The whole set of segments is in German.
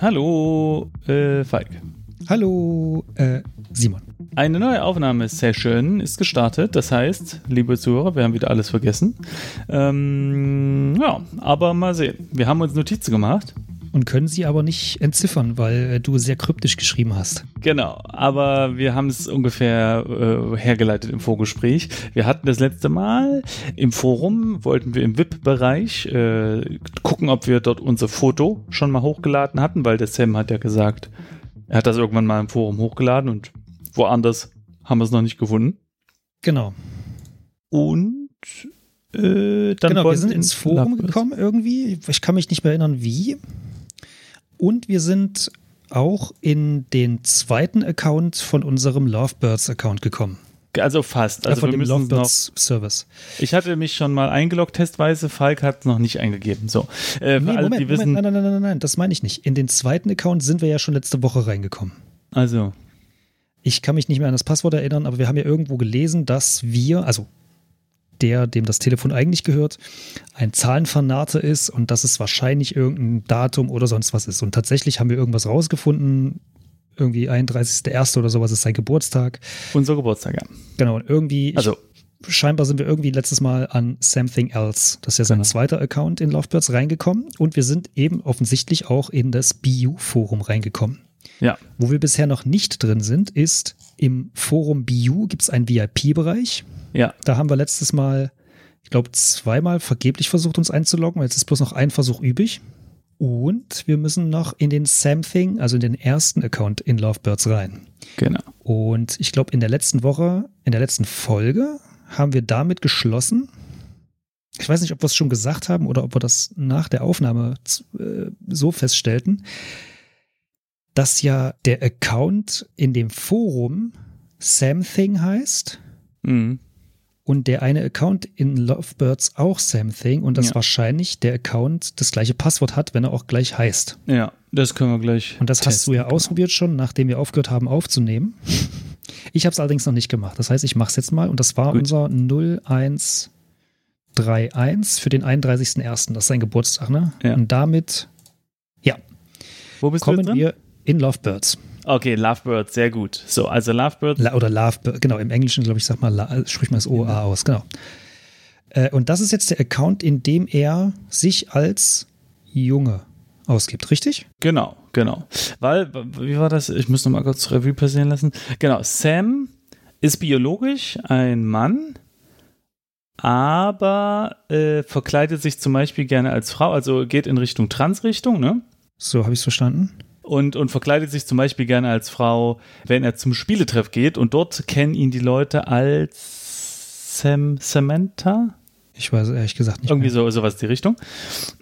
Hallo, äh, Falk. Hallo, äh. Eine neue Aufnahmesession ist gestartet. Das heißt, liebe Zuhörer, wir haben wieder alles vergessen. Ähm, ja, aber mal sehen. Wir haben uns Notizen gemacht. Und können sie aber nicht entziffern, weil äh, du sehr kryptisch geschrieben hast. Genau, aber wir haben es ungefähr äh, hergeleitet im Vorgespräch. Wir hatten das letzte Mal im Forum, wollten wir im VIP-Bereich äh, gucken, ob wir dort unser Foto schon mal hochgeladen hatten, weil der Sam hat ja gesagt, er hat das irgendwann mal im Forum hochgeladen und woanders haben wir es noch nicht gefunden. Genau. Und äh, dann genau, wir sind ins Forum Lovebirds. gekommen irgendwie. Ich kann mich nicht mehr erinnern, wie. Und wir sind auch in den zweiten Account von unserem Lovebirds-Account gekommen. Also fast. Also von wir dem noch. Lovebirds-Service. Ich hatte mich schon mal eingeloggt testweise. Falk hat es noch nicht eingegeben. So. Äh, Nee, alle, Moment, die wissen. Moment, nein, nein, nein, nein, nein, das meine ich nicht. In den zweiten Account sind wir ja schon letzte Woche reingekommen. Also Ich kann mich nicht mehr an das Passwort erinnern, aber wir haben ja irgendwo gelesen, dass wir, also der, dem das Telefon eigentlich gehört, ein Zahlenfanate ist und dass es wahrscheinlich irgendein Datum oder sonst was ist. Und tatsächlich haben wir irgendwas rausgefunden, irgendwie 31.01. oder sowas ist sein Geburtstag. unser Geburtstag, ja. Genau, und irgendwie, Also ich, scheinbar sind wir irgendwie letztes Mal an Something Else, das ist ja sein Genau. zweiter Account in Lovebirds reingekommen und wir sind eben offensichtlich auch in das BU-Forum reingekommen. Ja. Wo wir bisher noch nicht drin sind, ist im Forum BU gibt es einen VIP-Bereich. Ja. Da haben wir letztes Mal, ich glaube, zweimal vergeblich versucht, uns einzuloggen. Jetzt ist bloß noch ein Versuch übrig. Und wir müssen noch in den Something, also in den ersten Account in Lovebirds rein. Genau. Und ich glaube, in der letzten Woche, in der letzten Folge, haben wir damit geschlossen. Ich weiß nicht, ob wir es schon gesagt haben oder ob wir das nach der Aufnahme äh, so feststellten, dass ja der Account in dem Forum Something heißt Mhm. und der eine Account in Lovebirds auch Something und das Ja. wahrscheinlich der Account das gleiche Passwort hat, wenn er auch gleich heißt. Ja, das können wir gleich. Und das hast du ja testen, genau. ausprobiert schon, nachdem wir aufgehört haben aufzunehmen. Ich habe es allerdings noch nicht gemacht. Das heißt, ich mache es jetzt mal und das war Gut. unser 0131 für den 31.01. Das ist sein Geburtstag, ne? Ja. Und damit Wo bist du kommen jetzt drin? wir in Lovebirds. Okay, Lovebirds, sehr gut. So, also Lovebirds. La oder Lovebirds, genau, im Englischen, glaube ich, sag mal, La sprich mal das OA aus, genau. Äh, und das ist jetzt der Account, in dem er sich als Junge ausgibt, richtig? Genau, genau. Weil, wie war das? Ich muss noch mal kurz Revue passieren lassen. Genau, Sam ist biologisch ein Mann, aber äh, verkleidet sich zum Beispiel gerne als Frau, also geht in Richtung Transrichtung, ne? So habe ich es verstanden. Und, und verkleidet sich zum Beispiel gerne als Frau, wenn er zum Spieletreff geht. Und dort kennen ihn die Leute als Sam Samantha. Ich weiß ehrlich gesagt nicht. Irgendwie mehr. so, sowas die Richtung.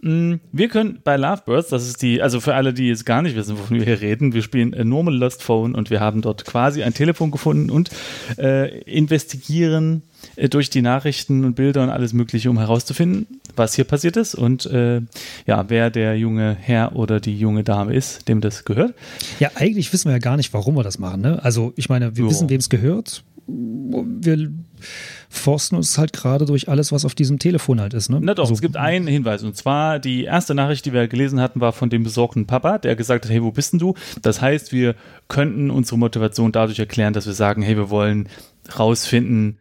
Mm, Wir können bei Lovebirds, das ist die, also für alle, die jetzt gar nicht wissen, wovon wir hier reden, wir spielen Normal Lost Phone und wir haben dort quasi ein Telefon gefunden und äh, investigieren äh, durch die Nachrichten und Bilder und alles Mögliche, um herauszufinden, was hier passiert ist und äh, ja, wer der junge Herr oder die junge Dame ist, dem das gehört. Ja, eigentlich wissen wir ja gar nicht, warum wir das machen. Ne? Also, ich meine, wir Jo. wissen, wem es gehört. Wir forsten uns halt gerade durch alles, was auf diesem Telefon halt ist. Ne? Na doch, also, es gibt einen Hinweis. Und zwar die erste Nachricht, die wir gelesen hatten, war von dem besorgten Papa, der gesagt hat, hey, wo bist denn du? Das heißt, wir könnten unsere Motivation dadurch erklären, dass wir sagen, hey, wir wollen rausfinden,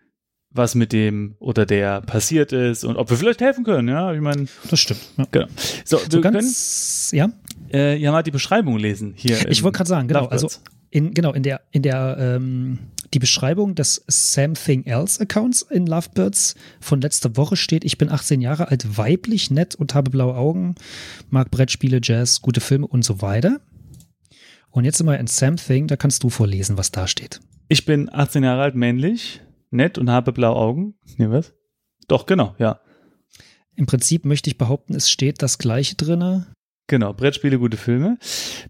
was mit dem oder der passiert ist und ob wir vielleicht helfen können. Ja, ich meine, Das stimmt. Ja. genau. So, So wir können ganz, ja. äh, ja mal die Beschreibung lesen hier. Ich wollte gerade sagen, genau, Lovebirds. also in, genau, in der, in der, ähm, die Beschreibung des Something Else Accounts in Lovebirds von letzter Woche steht, ich bin 18 Jahre alt, weiblich, nett und habe blaue Augen, mag Brettspiele, Jazz, gute Filme und so weiter. Und jetzt sind wir in Something, da kannst du vorlesen, was da steht. Ich bin 18 Jahre alt, männlich, nett und habe blaue Augen. Nee, was? Doch, genau, ja. Im Prinzip möchte ich behaupten, es steht das gleiche drinne Genau, Brettspiele, gute Filme.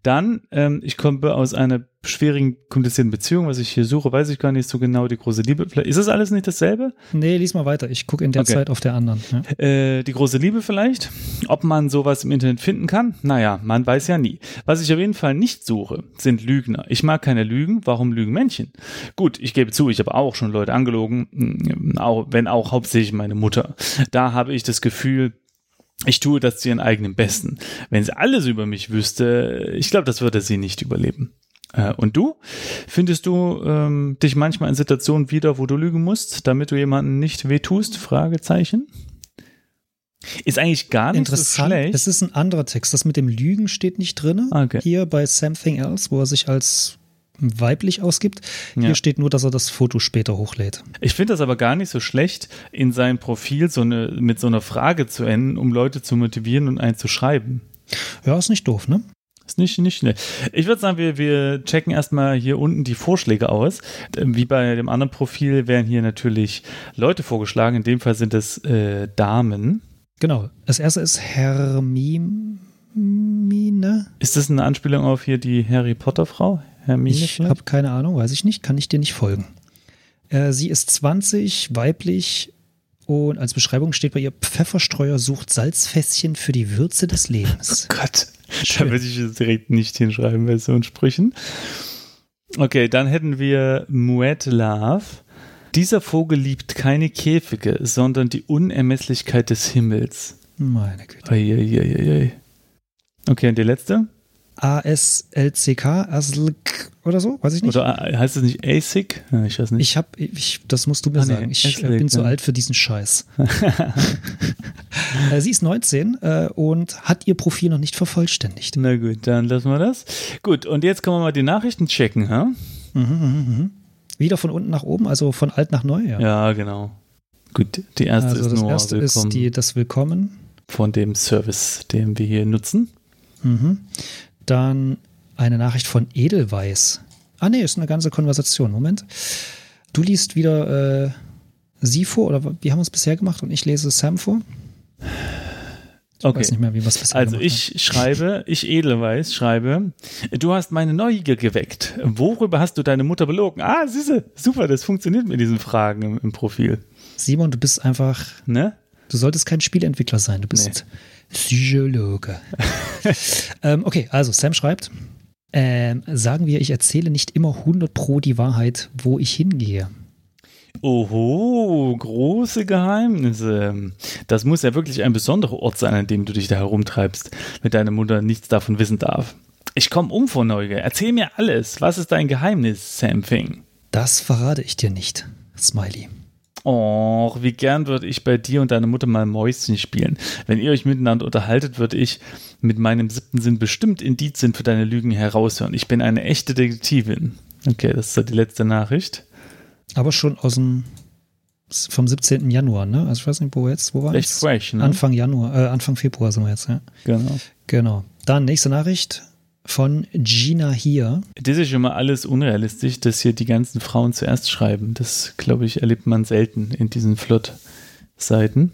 Dann, ähm, ich komme aus einer schwierigen, komplizierten Beziehung, was ich hier suche, weiß ich gar nicht so genau, die große Liebe. Vielleicht, ist das alles nicht dasselbe? Nee, lies mal weiter. Ich gucke in der Okay. Zeit auf der anderen. Ja. Äh, die große Liebe vielleicht. Ob man sowas im Internet finden kann? Naja, man weiß ja nie. Was ich auf jeden Fall nicht suche, sind Lügner. Ich mag keine Lügen. Warum lügen Männchen? Gut, ich gebe zu, ich habe auch schon Leute angelogen, auch, wenn auch hauptsächlich meine Mutter. Da habe ich das Gefühl, ich tue das zu ihren eigenen Besten. Wenn sie alles über mich wüsste, ich glaube, das würde sie nicht überleben. Äh, und du? Findest du ähm, dich manchmal in Situationen wieder, wo du lügen musst, damit du jemanden nicht wehtust? Fragezeichen. Ist eigentlich gar nicht so Interessant. schlecht. es ist ein anderer Text. Das mit dem Lügen steht nicht drin. Okay. Hier bei Something Else, wo er sich als weiblich ausgibt. Ja. Hier steht nur, dass er das Foto später hochlädt. Ich finde das aber gar nicht so schlecht, in sein Profil so eine, mit so einer Frage zu enden, um Leute zu motivieren und einen zu schreiben. Ja, ist nicht doof, ne? Ist nicht, nicht schnell. Ich würde sagen, wir, wir checken erstmal hier unten die Vorschläge aus. Wie bei dem anderen Profil werden hier natürlich Leute vorgeschlagen. In dem Fall sind es äh, Damen. Genau. Das erste ist Hermine. Ist das eine Anspielung auf hier die Harry Potter Frau? Hermine? Ich habe keine Ahnung, weiß ich nicht, kann ich dir nicht folgen. Äh, sie ist 20, weiblich und als Beschreibung steht bei ihr, Pfefferstreuer sucht Salzfässchen für die Würze des Lebens. Gott, da Schön. würde ich es direkt nicht hinschreiben bei so Sprüchen. Okay, dann hätten wir Muet Love. Dieser Vogel liebt keine Käfige, sondern die Unermesslichkeit des Himmels. Meine Güte. Eieieiei. Okay, und die letzte? ASLCK, ASLK oder so, weiß ich nicht. Oder heißt es nicht ASIC? Ja, ich weiß nicht. Ich habe, ich, das musst du mir Ah, nee, sagen. Ich es äh, bin liegt, zu alt für diesen Scheiß. äh, sie ist 19 äh, und hat ihr Profil noch nicht vervollständigt. Na gut, dann lassen wir das. Gut, und jetzt können wir mal die Nachrichten checken, ha? Mhm, mhm, mhm. Wieder von unten nach oben, also von alt nach neu. Ja. Ja, genau. Gut, die erste also ist das nur erste willkommen ist die, das Willkommen. von dem Service, den wir hier nutzen. Mhm. Dann eine Nachricht von Edelweiß. Ah, nee, ist eine ganze Konversation. Moment. Du liest wieder äh, sie vor oder wie haben wir es bisher gemacht und ich lese Sam vor? Ich Okay. weiß nicht mehr, wie wir es bisher Also ich schreibe, ich Edelweiß schreibe, du hast meine Neugier geweckt. Worüber hast du deine Mutter belogen? Ah, siehste, super, das funktioniert mit diesen Fragen im, im Profil. haben. Simon, du bist einfach, Ne? du solltest kein Spielentwickler sein, du bist Psychologe. ähm, okay, also Sam schreibt, ähm, sagen wir, ich erzähle nicht immer 100 pro die Wahrheit, wo ich hingehe. Oho, große Geheimnisse. Das muss ja wirklich ein besonderer Ort sein, an dem du dich da herumtreibst, wenn deine Mutter nichts davon wissen darf. Ich komme um vor Neugier. Erzähl mir alles. Was ist dein Geheimnis, Sam Fing? Das verrate ich dir nicht. Smiley. Och, wie gern würde ich bei dir und deiner Mutter mal Mäuschen spielen. Wenn ihr euch miteinander unterhaltet, würde ich mit meinem siebten Sinn bestimmt Indizien für deine Lügen heraushören. Ich bin eine echte Detektivin. Okay, das ist so die letzte Nachricht. Aber schon aus dem vom 17. Januar, ne? Also ich weiß nicht, wo jetzt, wo war Recht es? fresh, ne? Anfang Januar, äh, Anfang Februar sind wir jetzt, ja. Genau. Genau. Dann nächste Nachricht von Gina hier. Das ist schon mal alles unrealistisch, dass hier die ganzen Frauen zuerst schreiben. Das, glaube ich, erlebt man selten in diesen Flirt-Seiten.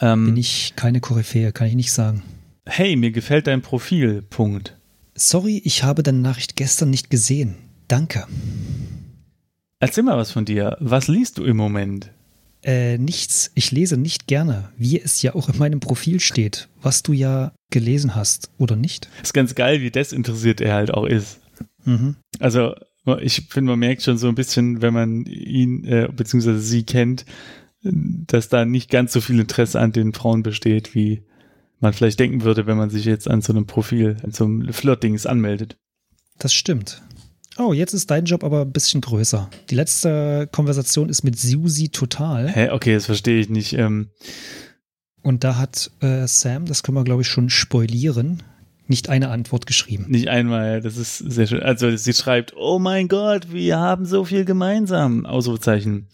Ähm, Bin ich keine Koryphäe, kann ich nicht sagen. hey, mir gefällt dein Profil. Punkt. Sorry, ich habe deine Nachricht gestern nicht gesehen. Danke. Erzähl mal was von dir. Was liest du im Moment? Äh, nichts. Ich lese nicht gerne, wie es ja auch in meinem Profil steht, was du ja gelesen hast, oder nicht? Ist ganz geil, wie desinteressiert er halt auch ist. Mhm. Also, ich finde, man merkt schon so ein bisschen, wenn man ihn äh, bzw. sie kennt, dass da nicht ganz so viel Interesse an den Frauen besteht, wie man vielleicht denken würde, wenn man sich jetzt an so einem Profil, an so einem Flirt-Dings anmeldet. Das stimmt. Oh, jetzt ist dein Job aber ein bisschen größer. Die letzte Konversation ist mit Susi Total. Hä, okay, das verstehe ich nicht. Ähm, Und da hat äh, Sam, das können wir glaube ich schon spoilieren, nicht eine Antwort geschrieben. nicht einmal, das ist sehr schön. Also sie schreibt, oh mein Gott, wir haben so viel gemeinsam. Ausrufezeichen.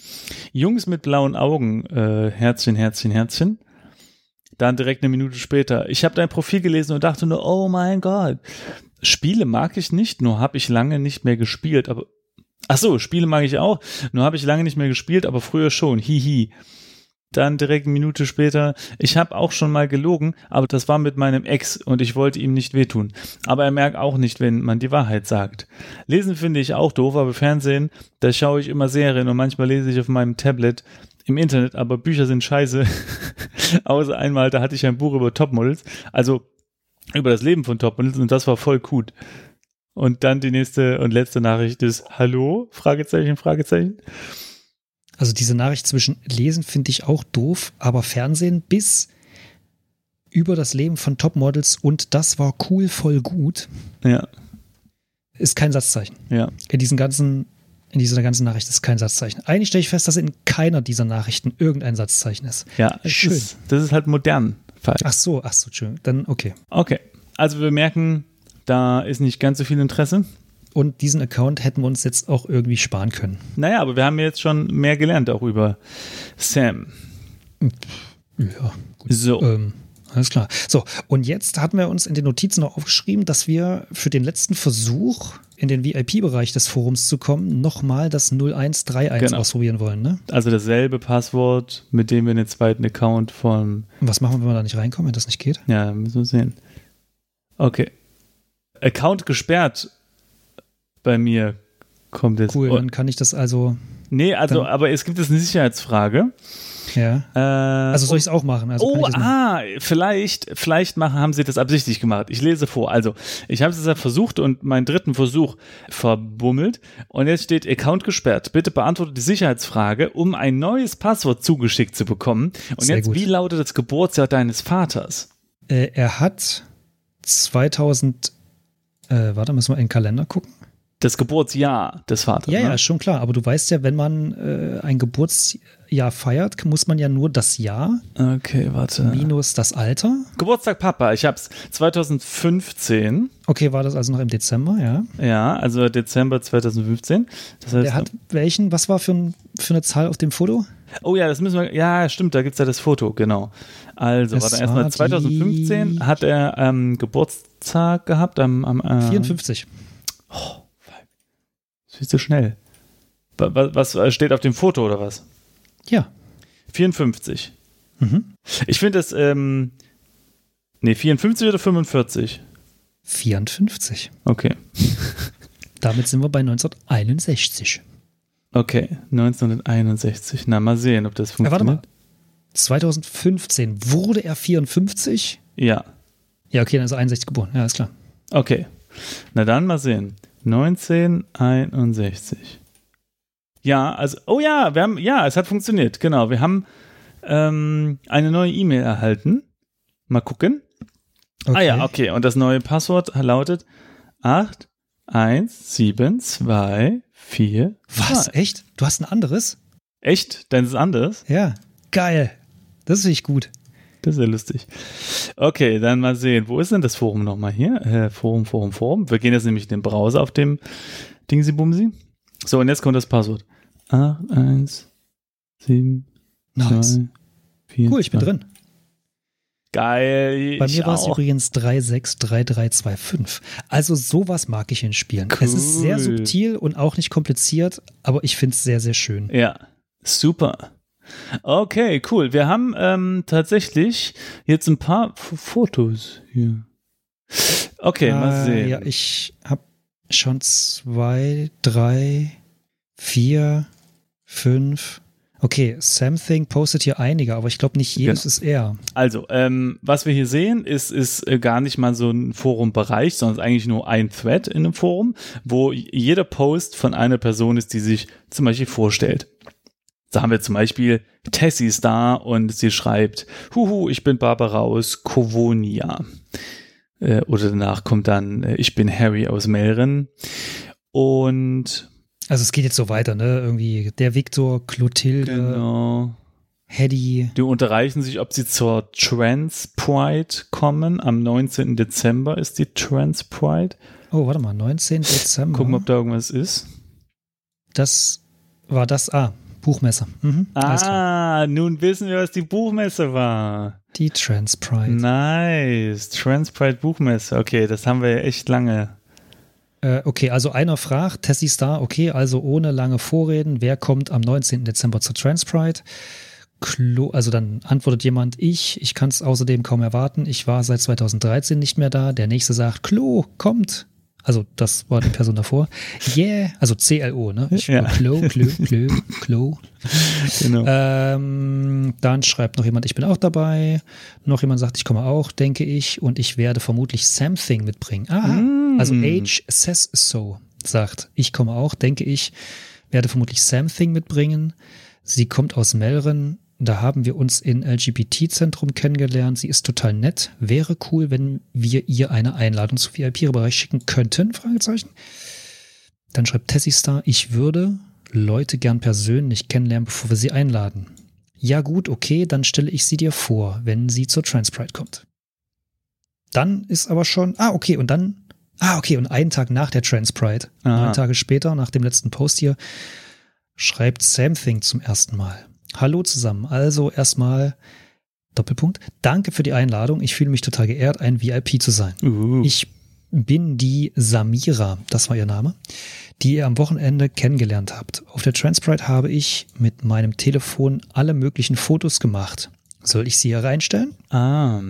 Jungs mit blauen Augen, äh, Herzchen, Herzchen, Herzchen. Dann direkt eine Minute später. Ich habe dein Profil gelesen und dachte nur, oh mein Gott. Spiele mag ich nicht, nur habe ich lange nicht mehr gespielt, aber Ach so, Spiele mag ich auch, nur habe ich lange nicht mehr gespielt, aber früher schon. Hihi. Dann direkt eine Minute später, ich habe auch schon mal gelogen, aber das war mit meinem Ex und ich wollte ihm nicht wehtun. Aber er merkt auch nicht, wenn man die Wahrheit sagt. Lesen finde ich auch doof, aber Fernsehen, da schaue ich immer Serien und manchmal lese ich auf meinem Tablet im Internet, aber Bücher sind scheiße. Außer einmal, da hatte ich ein Buch über Topmodels, also über das Leben von Topmodels und das war voll gut. Und dann die nächste und letzte Nachricht ist Hallo? Fragezeichen, Fragezeichen. Also diese Nachricht zwischen Lesen finde ich auch doof, aber Fernsehen bis über das Leben von Topmodels und das war cool, voll gut. Ja. Ist kein Satzzeichen. Ja. In diesen ganzen, in dieser ganzen Nachricht ist kein Satzzeichen. Eigentlich stelle ich fest, dass in keiner dieser Nachrichten irgendein Satzzeichen ist. Ja, schön. Ist, das ist halt modern. Falsch. Ach so, ach so, schön. Dann okay. Okay. Also wir merken, da ist nicht ganz so viel Interesse. Und diesen Account hätten wir uns jetzt auch irgendwie sparen können. Naja, aber wir haben jetzt schon mehr gelernt auch über Sam. Ja, gut. So. Ähm, alles klar. So, und jetzt hatten wir uns in den Notizen noch aufgeschrieben, dass wir für den letzten Versuch in den VIP-Bereich des Forums zu kommen, nochmal das 0131 genau. ausprobieren wollen, ne? Also dasselbe Passwort, mit dem wir den zweiten Account von. Was machen wir, wenn wir da nicht reinkommen, wenn das nicht geht? Ja, müssen wir sehen. Okay. Account gesperrt bei mir kommt jetzt. Cool, dann kann ich das also. Nee, also, aber es gibt jetzt eine Sicherheitsfrage. Ja. Äh, also soll ich es auch machen? Also oh, ah, vielleicht, vielleicht machen, haben sie das absichtlich gemacht. Ich lese vor. Also, ich habe es jetzt versucht und meinen dritten Versuch verbummelt. Und jetzt steht Account gesperrt. Bitte beantworte die Sicherheitsfrage, um ein neues Passwort zugeschickt zu bekommen. Und Sehr jetzt, gut. wie lautet das Geburtsjahr deines Vaters? Äh, er hat 2000, äh, warte, müssen wir in den Kalender gucken das Geburtsjahr des Vaters. Ja, ne? ja, schon klar. Aber du weißt ja, wenn man äh, ein Geburtsjahr feiert, muss man ja nur das Jahr. Okay, warte. Minus das Alter. Geburtstag Papa. Ich hab's 2015. Okay, war das also noch im Dezember, ja? Ja, also Dezember 2015. Das heißt, Der hat welchen? Was war für, ein, für eine Zahl auf dem Foto? Oh ja, das müssen wir. Ja, stimmt, da gibt es ja das Foto, genau. Also, warte, erstmal 2015 hat er ähm, Geburtstag gehabt am. am äh, 54. Oh. Viel zu schnell. Was, was steht auf dem Foto oder was? Ja. 54. Mhm. Ich finde das, ähm, nee, 54 oder 45? 54. Okay. Damit sind wir bei 1961. Okay, 1961. Na, mal sehen, ob das funktioniert. Ja, warte mal. 2015 wurde er 54? Ja. Ja, okay, dann ist er 61 geboren. Ja, ist klar. Okay. Na dann mal sehen. 1961. Ja, also, oh ja, wir haben, ja, es hat funktioniert, genau. Wir haben ähm, eine neue E-Mail erhalten. Mal gucken. Okay. Ah ja, okay. Und das neue Passwort lautet 817242. Was? Echt? Du hast ein anderes? Echt? Dein ist anders? Ja. Geil. Das ist echt gut. Das ist ja lustig. Okay, dann mal sehen. Wo ist denn das Forum nochmal hier? Äh, Forum, Forum, Forum. Wir gehen jetzt nämlich in den Browser auf dem Dingsi Bumsi. So, und jetzt kommt das Passwort. 8, 1, 7, nice. 2, 4. Cool, ich bin 2. drin. Geil. Bei mir war es übrigens 363325. Also sowas mag ich in Spielen. Cool. Es ist sehr subtil und auch nicht kompliziert, aber ich finde es sehr, sehr schön. Ja, super. Okay, cool. Wir haben ähm, tatsächlich jetzt ein paar F Fotos hier. Okay, äh, mal sehen. Ja, ich habe schon zwei, drei, vier, fünf. Okay, Something postet hier einige, aber ich glaube nicht jedes genau. ist er. Also, ähm, was wir hier sehen, ist, ist äh, gar nicht mal so ein Forumbereich, sondern eigentlich nur ein Thread in einem Forum, wo jeder Post von einer Person ist, die sich zum Beispiel vorstellt. Da haben wir zum Beispiel Tessie ist da und sie schreibt, Huhu, ich bin Barbara aus Kovonia. Äh, oder danach kommt dann, äh, ich bin Harry aus Melren. Und also es geht jetzt so weiter, ne? Irgendwie der Viktor, Clotilde, genau. Hedy. Die unterreichen sich, ob sie zur Trans Pride kommen. Am 19. Dezember ist die Trans Pride. Oh, warte mal, 19. Dezember. Gucken, ob da irgendwas ist. Das war das, ah, Buchmesse. Mhm, ah, nun wissen wir, was die Buchmesse war. Die Transpride. Nice. Transpride Buchmesse. Okay, das haben wir ja echt lange. Äh, okay, also einer fragt, Tessie Star, okay, also ohne lange Vorreden, wer kommt am 19. Dezember zur Transpride? Klo, also dann antwortet jemand, ich, ich kann es außerdem kaum erwarten, ich war seit 2013 nicht mehr da. Der nächste sagt, Klo, kommt. Also das war die Person davor. Yeah, also C-L-O, ne? Ich, Ja. Klo, Klo, Klo, Klo. Genau. Ähm, dann schreibt noch jemand, ich bin auch dabei. Noch jemand sagt, ich komme auch, denke ich. Und ich werde vermutlich Something mitbringen. Aha, Mm. also Age says so, sagt, ich komme auch, denke ich. Werde vermutlich Something mitbringen. Sie kommt aus Melren. Da haben wir uns in LGBT-Zentrum kennengelernt. Sie ist total nett. Wäre cool, wenn wir ihr eine Einladung zu VIP-Bereich schicken könnten? Fragezeichen. Dann schreibt Tessie Star, ich würde Leute gern persönlich kennenlernen, bevor wir sie einladen. Ja gut, okay, dann stelle ich sie dir vor, wenn sie zur Transpride kommt. Dann ist aber schon, ah okay, und dann, ah okay, und einen Tag nach der Transpride, Aha. neun Tage später, nach dem letzten Post hier, schreibt Something zum ersten Mal. Hallo zusammen, also erstmal Doppelpunkt, danke für die Einladung, ich fühle mich total geehrt, ein VIP zu sein. Uh. Ich bin die Samira, das war ihr Name, die ihr am Wochenende kennengelernt habt. Auf der Transpride habe ich mit meinem Telefon alle möglichen Fotos gemacht. Soll ich sie hier reinstellen? ah,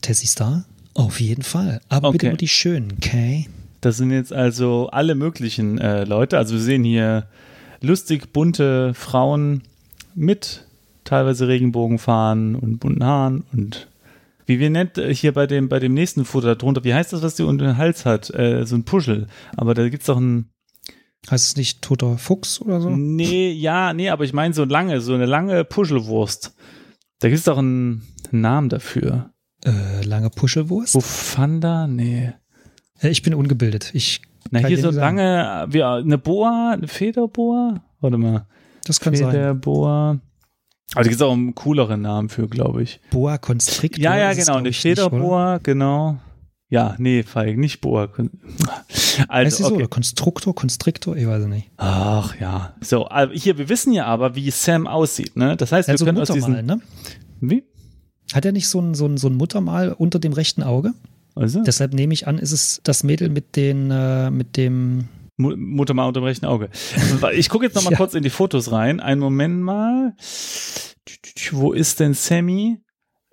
Tessie Star? Auf jeden Fall. Aber bitte Okay. nur die schönen, okay? das sind jetzt also alle möglichen äh, Leute. Also wir sehen hier lustig bunte Frauen mit teilweise Regenbogenfahnen und bunten Haaren und wie wir nennt äh, hier bei dem bei dem nächsten Foto darunter, wie heißt das, was die unter den Hals hat? Äh, so ein Puschel. Aber da gibt's doch ein Heißt es nicht toter Fuchs oder so? Nee, ja, nee, aber ich meine so lange, so eine lange Puschelwurst. Da gibt's doch einen Namen dafür. Äh, lange Puschelwurst? Bufanda? Nee. Ich bin ungebildet. Ich, Na, hier so lange, wie, eine Boa, eine Federboa? Warte mal. Das kann sein. Federboa. Aber da gibt's auch einen cooleren Namen für, glaube ich. Boa Constrictor. Ja, ja, es, genau, eine? Federboa, genau. Ja, nee, Feig, nicht Boa. Heißt Also, so? okay. Oder Konstruktor, Konstriktor? Ich weiß es nicht. Ach ja. So, also hier, wir wissen ja aber, wie Sam aussieht, ne? Das heißt, wir Also können aus Muttermal, diesen. ne? Wie? Hat er nicht so ein, so, ein, so ein Muttermal unter dem rechten Auge? Also? Deshalb nehme ich an, ist es das Mädel mit den, äh, mit dem. Mu- Mutter mal unter dem rechten Auge. Ich gucke jetzt noch mal Ja. kurz in die Fotos rein. Einen Moment mal. Wo ist denn Sammy?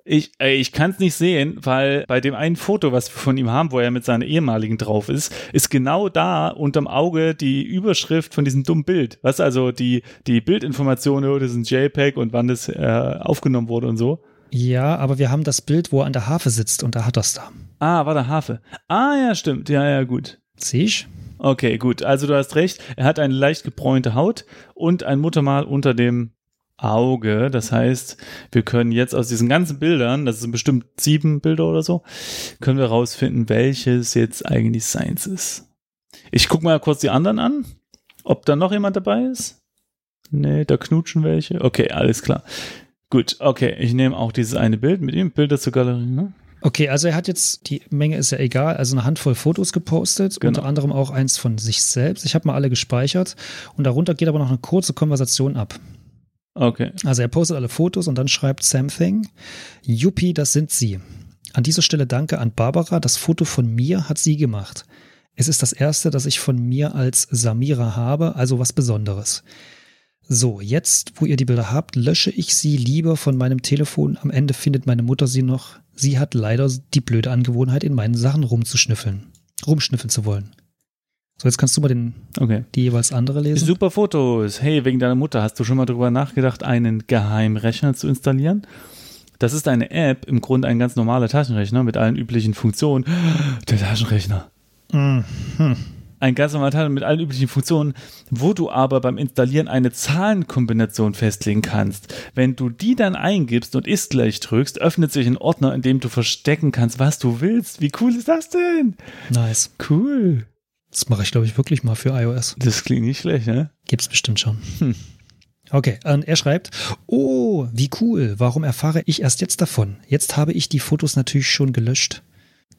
Ich, ey, ich kann es nicht sehen, weil bei dem einen Foto, was wir von ihm haben, wo er mit seiner ehemaligen drauf ist, ist genau da unterm Auge die Überschrift von diesem dummen Bild. Was also die, die Bildinformationen, das ist ein JPEG und wann das äh, aufgenommen wurde und so. Ja, aber wir haben das Bild, wo er an der Harfe sitzt und da hat er es da. Ah, war der Hafe. Ah, ja, stimmt. Ja, ja, gut. Sehe ich? Okay, gut. Also du hast recht. Er hat eine leicht gebräunte Haut und ein Muttermal unter dem Auge. Das heißt, wir können jetzt aus diesen ganzen Bildern, das sind bestimmt sieben Bilder oder so, können wir rausfinden, welches jetzt eigentlich seins ist. Ich guck mal kurz die anderen an, ob da noch jemand dabei ist. Nee, da knutschen welche. Okay, alles klar. Gut, okay, ich nehme auch dieses eine Bild mit ihm, Bilder zur Galerie. Ne? Okay, also er hat jetzt, die Menge ist ja egal, also eine Handvoll Fotos gepostet, Genau. unter anderem auch eins von sich selbst. Ich habe mal alle gespeichert und darunter geht aber noch eine kurze Konversation ab. Okay. Also er postet alle Fotos und dann schreibt Something, Yuppie, das sind sie. An dieser Stelle danke an Barbara, das Foto von mir hat sie gemacht. Es ist das erste, das ich von mir als Samira habe, also was Besonderes. So, jetzt, wo ihr die Bilder habt, lösche ich sie lieber von meinem Telefon. Am Ende findet meine Mutter sie noch. Sie hat leider die blöde Angewohnheit, in meinen Sachen rumzuschnüffeln, rumschnüffeln zu wollen. So, jetzt kannst du mal den, Okay. die jeweils andere lesen. Super Fotos. Hey, wegen deiner Mutter, hast du schon mal darüber nachgedacht, einen Geheimrechner zu installieren? Das ist eine App, im Grunde ein ganz normaler Taschenrechner mit allen üblichen Funktionen. Der Taschenrechner. Mhm. Ein ganz normaler Taschenrechner mit allen üblichen Funktionen, wo du aber beim Installieren eine Zahlenkombination festlegen kannst. Wenn du die dann eingibst und ist gleich drückst, öffnet sich ein Ordner, in dem du verstecken kannst, was du willst. Wie cool ist das denn? Nice. Cool. Das mache ich, glaube ich, wirklich mal für iOS. Das klingt nicht schlecht, ne? Gibt's bestimmt schon. Hm. Okay, und er schreibt, oh, wie cool, warum erfahre ich erst jetzt davon? Jetzt habe ich die Fotos natürlich schon gelöscht.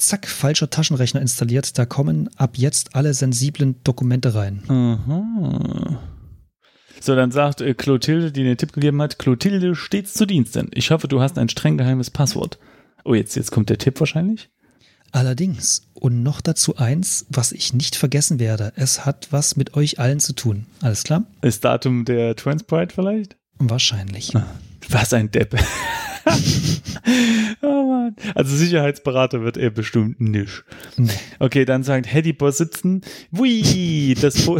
Zack, falscher Taschenrechner installiert, da kommen ab jetzt alle sensiblen Dokumente rein. Aha. So, dann sagt äh, Clotilde, die den Tipp gegeben hat, Clotilde stets zu Diensten. Ich hoffe, du hast ein streng geheimes Passwort. Oh, jetzt, jetzt kommt der Tipp wahrscheinlich. Allerdings, und noch dazu eins, was ich nicht vergessen werde, es hat was mit euch allen zu tun. Alles klar? Ist Datum der Transpride vielleicht? Wahrscheinlich. Ah. Was ein Depp. oh Mann. Also Sicherheitsberater wird er bestimmt nicht. Okay, dann sagt Hedy Boss sitzen. Wui, das, Fo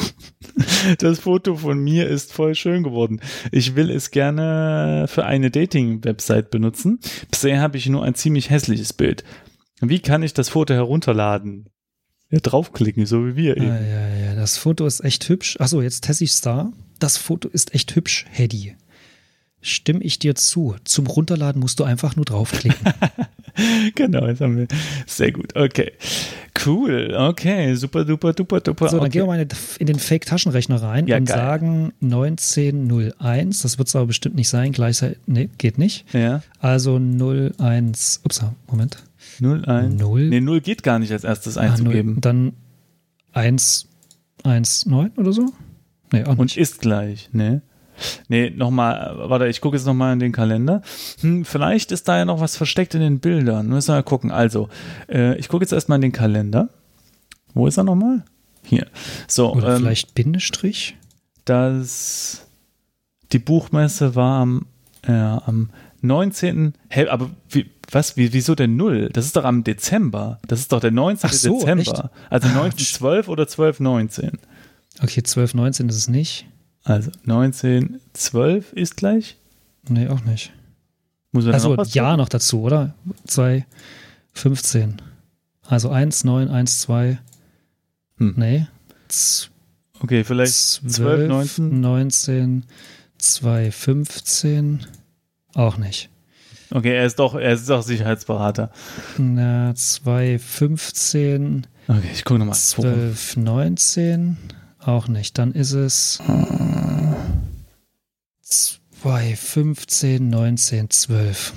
das Foto von mir ist voll schön geworden. Ich will es gerne für eine Dating-Website benutzen. Bisher habe ich nur ein ziemlich hässliches Bild. Wie kann ich das Foto herunterladen? Ja, draufklicken, so wie wir eben. Ja, ja, ja, das Foto ist echt hübsch. Achso, jetzt Tessie Star. Das Foto ist echt hübsch, Hedy. Stimme ich dir zu. Zum Runterladen musst du einfach nur draufklicken. genau, jetzt haben wir. Sehr gut, okay. Cool, okay, super, duper, duper, duper. So, dann okay. gehen wir mal in den- Fake-Taschenrechner rein Ja, und geil. sagen 1901. Das wird es aber bestimmt nicht sein. Gleichzeitig, nee, geht nicht. Ja, Also 01, ups, Moment. 0, 1. Null. Nee, 0 geht gar nicht als erstes Ah, null. einzugeben. Dann 1, 1, 9 oder so? Nee, auch Und nicht. ist gleich, ne? Nee, nochmal, warte, ich gucke jetzt nochmal in den Kalender. Hm, vielleicht ist da ja noch was versteckt in den Bildern. Müssen wir mal gucken. Also, äh, ich gucke jetzt erstmal in den Kalender. Wo ist er nochmal? Hier. So, Oder ähm, vielleicht Bindestrich? dass die Buchmesse war am, äh, am 19. Hä, aber wie, was? Wie, wieso denn null? Das ist doch am Dezember. Das ist doch der 19. Ach so, Dezember. echt? Also Ah, 1912 oder 1219. Okay, 12, 19 ist es nicht. Also 1912 ist gleich. Nee, auch nicht. Muss man Also noch was ja noch dazu, oder? 2, 15. Also 1, 9, 1, 2. Hm. Nee. Z- Okay, vielleicht 12, 12, 19. 19, 2, 15. Auch nicht. Okay, er ist doch, er ist doch Sicherheitsberater. Na, 2, 15, Okay, ich gucke nochmal. 12, 19. Auch nicht. Dann ist es 2, 15, 19, 12.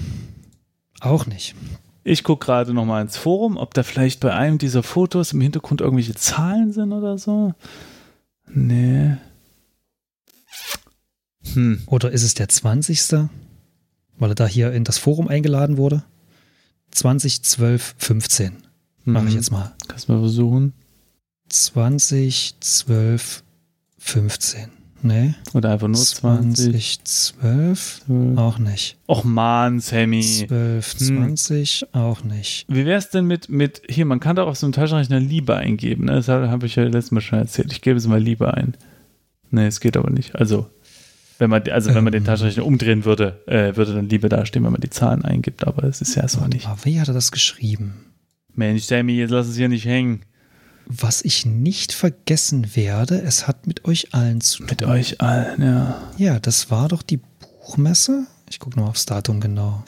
Auch nicht. Ich gucke gerade nochmal ins Forum, ob da vielleicht bei einem dieser Fotos im Hintergrund irgendwelche Zahlen sind oder so. Nee. Hm. Oder ist es der 20. Weil er da hier in das Forum eingeladen wurde? 20, 12, 15. Mache ich Mhm. jetzt mal. Kannst du mal versuchen. 20, 12, 15. Nee. Oder einfach nur 20. 20, 12. Auch nicht. Och man, Sammy. 12, Hm. 20. Auch nicht. Wie wär's denn mit, mit, hier, man kann doch auf so einem Taschenrechner Liebe eingeben, ne? Das habe ich ja letztes Mal schon erzählt. Ich gebe es mal Liebe ein. Nee, es geht aber nicht. Also, wenn man, also wenn man den Ähm. Taschenrechner umdrehen würde, äh, würde dann Liebe dastehen, wenn man die Zahlen eingibt, aber es ist ja so nicht. Aber wie hat er das geschrieben? Mensch, Sammy, jetzt lass es hier nicht hängen. Was ich nicht vergessen werde, es hat mit euch allen zu tun. Mit euch allen, ja. Ja, das war doch die Buchmesse. Ich gucke noch aufs Datum genau.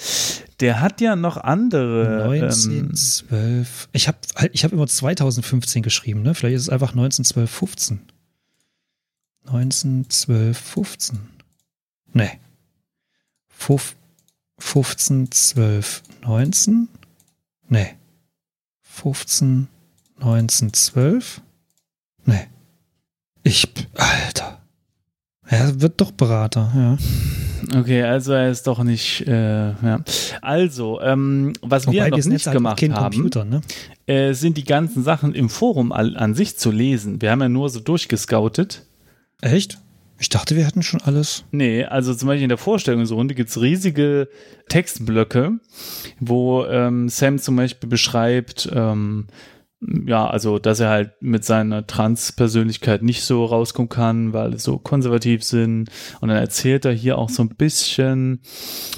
Der hat ja noch andere. 19, Ähm, 12. Ich habe ich hab immer 2015 geschrieben, ne? Vielleicht ist es einfach 19, 12, 15. 19, 12, 15. Nee. Fuf, 15, 12, 19. Nee. 15, 19, 12. Nee. Ich, Alter. Er wird doch Berater, ja. okay, also er ist doch nicht. Äh, ja. Also, ähm, was wir noch sind nicht halt gemacht kein haben, Computer, ne? äh, sind die ganzen Sachen im Forum all, an sich zu lesen. Wir haben ja nur so durchgescoutet. Echt? Ich dachte, wir hätten schon alles. Nee, also zum Beispiel in der Vorstellungsrunde gibt es riesige Textblöcke, wo ähm, Sam zum Beispiel beschreibt, ähm, ja, also, dass er halt mit seiner Trans-Persönlichkeit nicht so rauskommen kann, weil sie so konservativ sind. Und dann erzählt er hier auch so ein bisschen,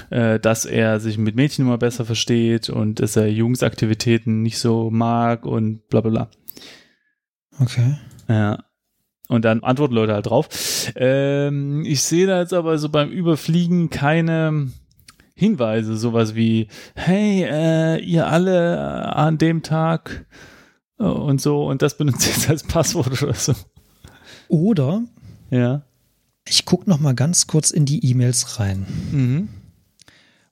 äh, dass er sich mit Mädchen immer besser versteht und dass er Jungsaktivitäten nicht so mag und bla bla bla. Okay. Ja. Und dann antworten Leute halt drauf. Ähm, ich sehe da jetzt aber so beim Überfliegen keine Hinweise, sowas wie, hey, äh, ihr alle an dem Tag und so und das benutzt jetzt als Passwort oder so. Oder Ja. ich gucke noch mal ganz kurz in die E-Mails rein. Mhm.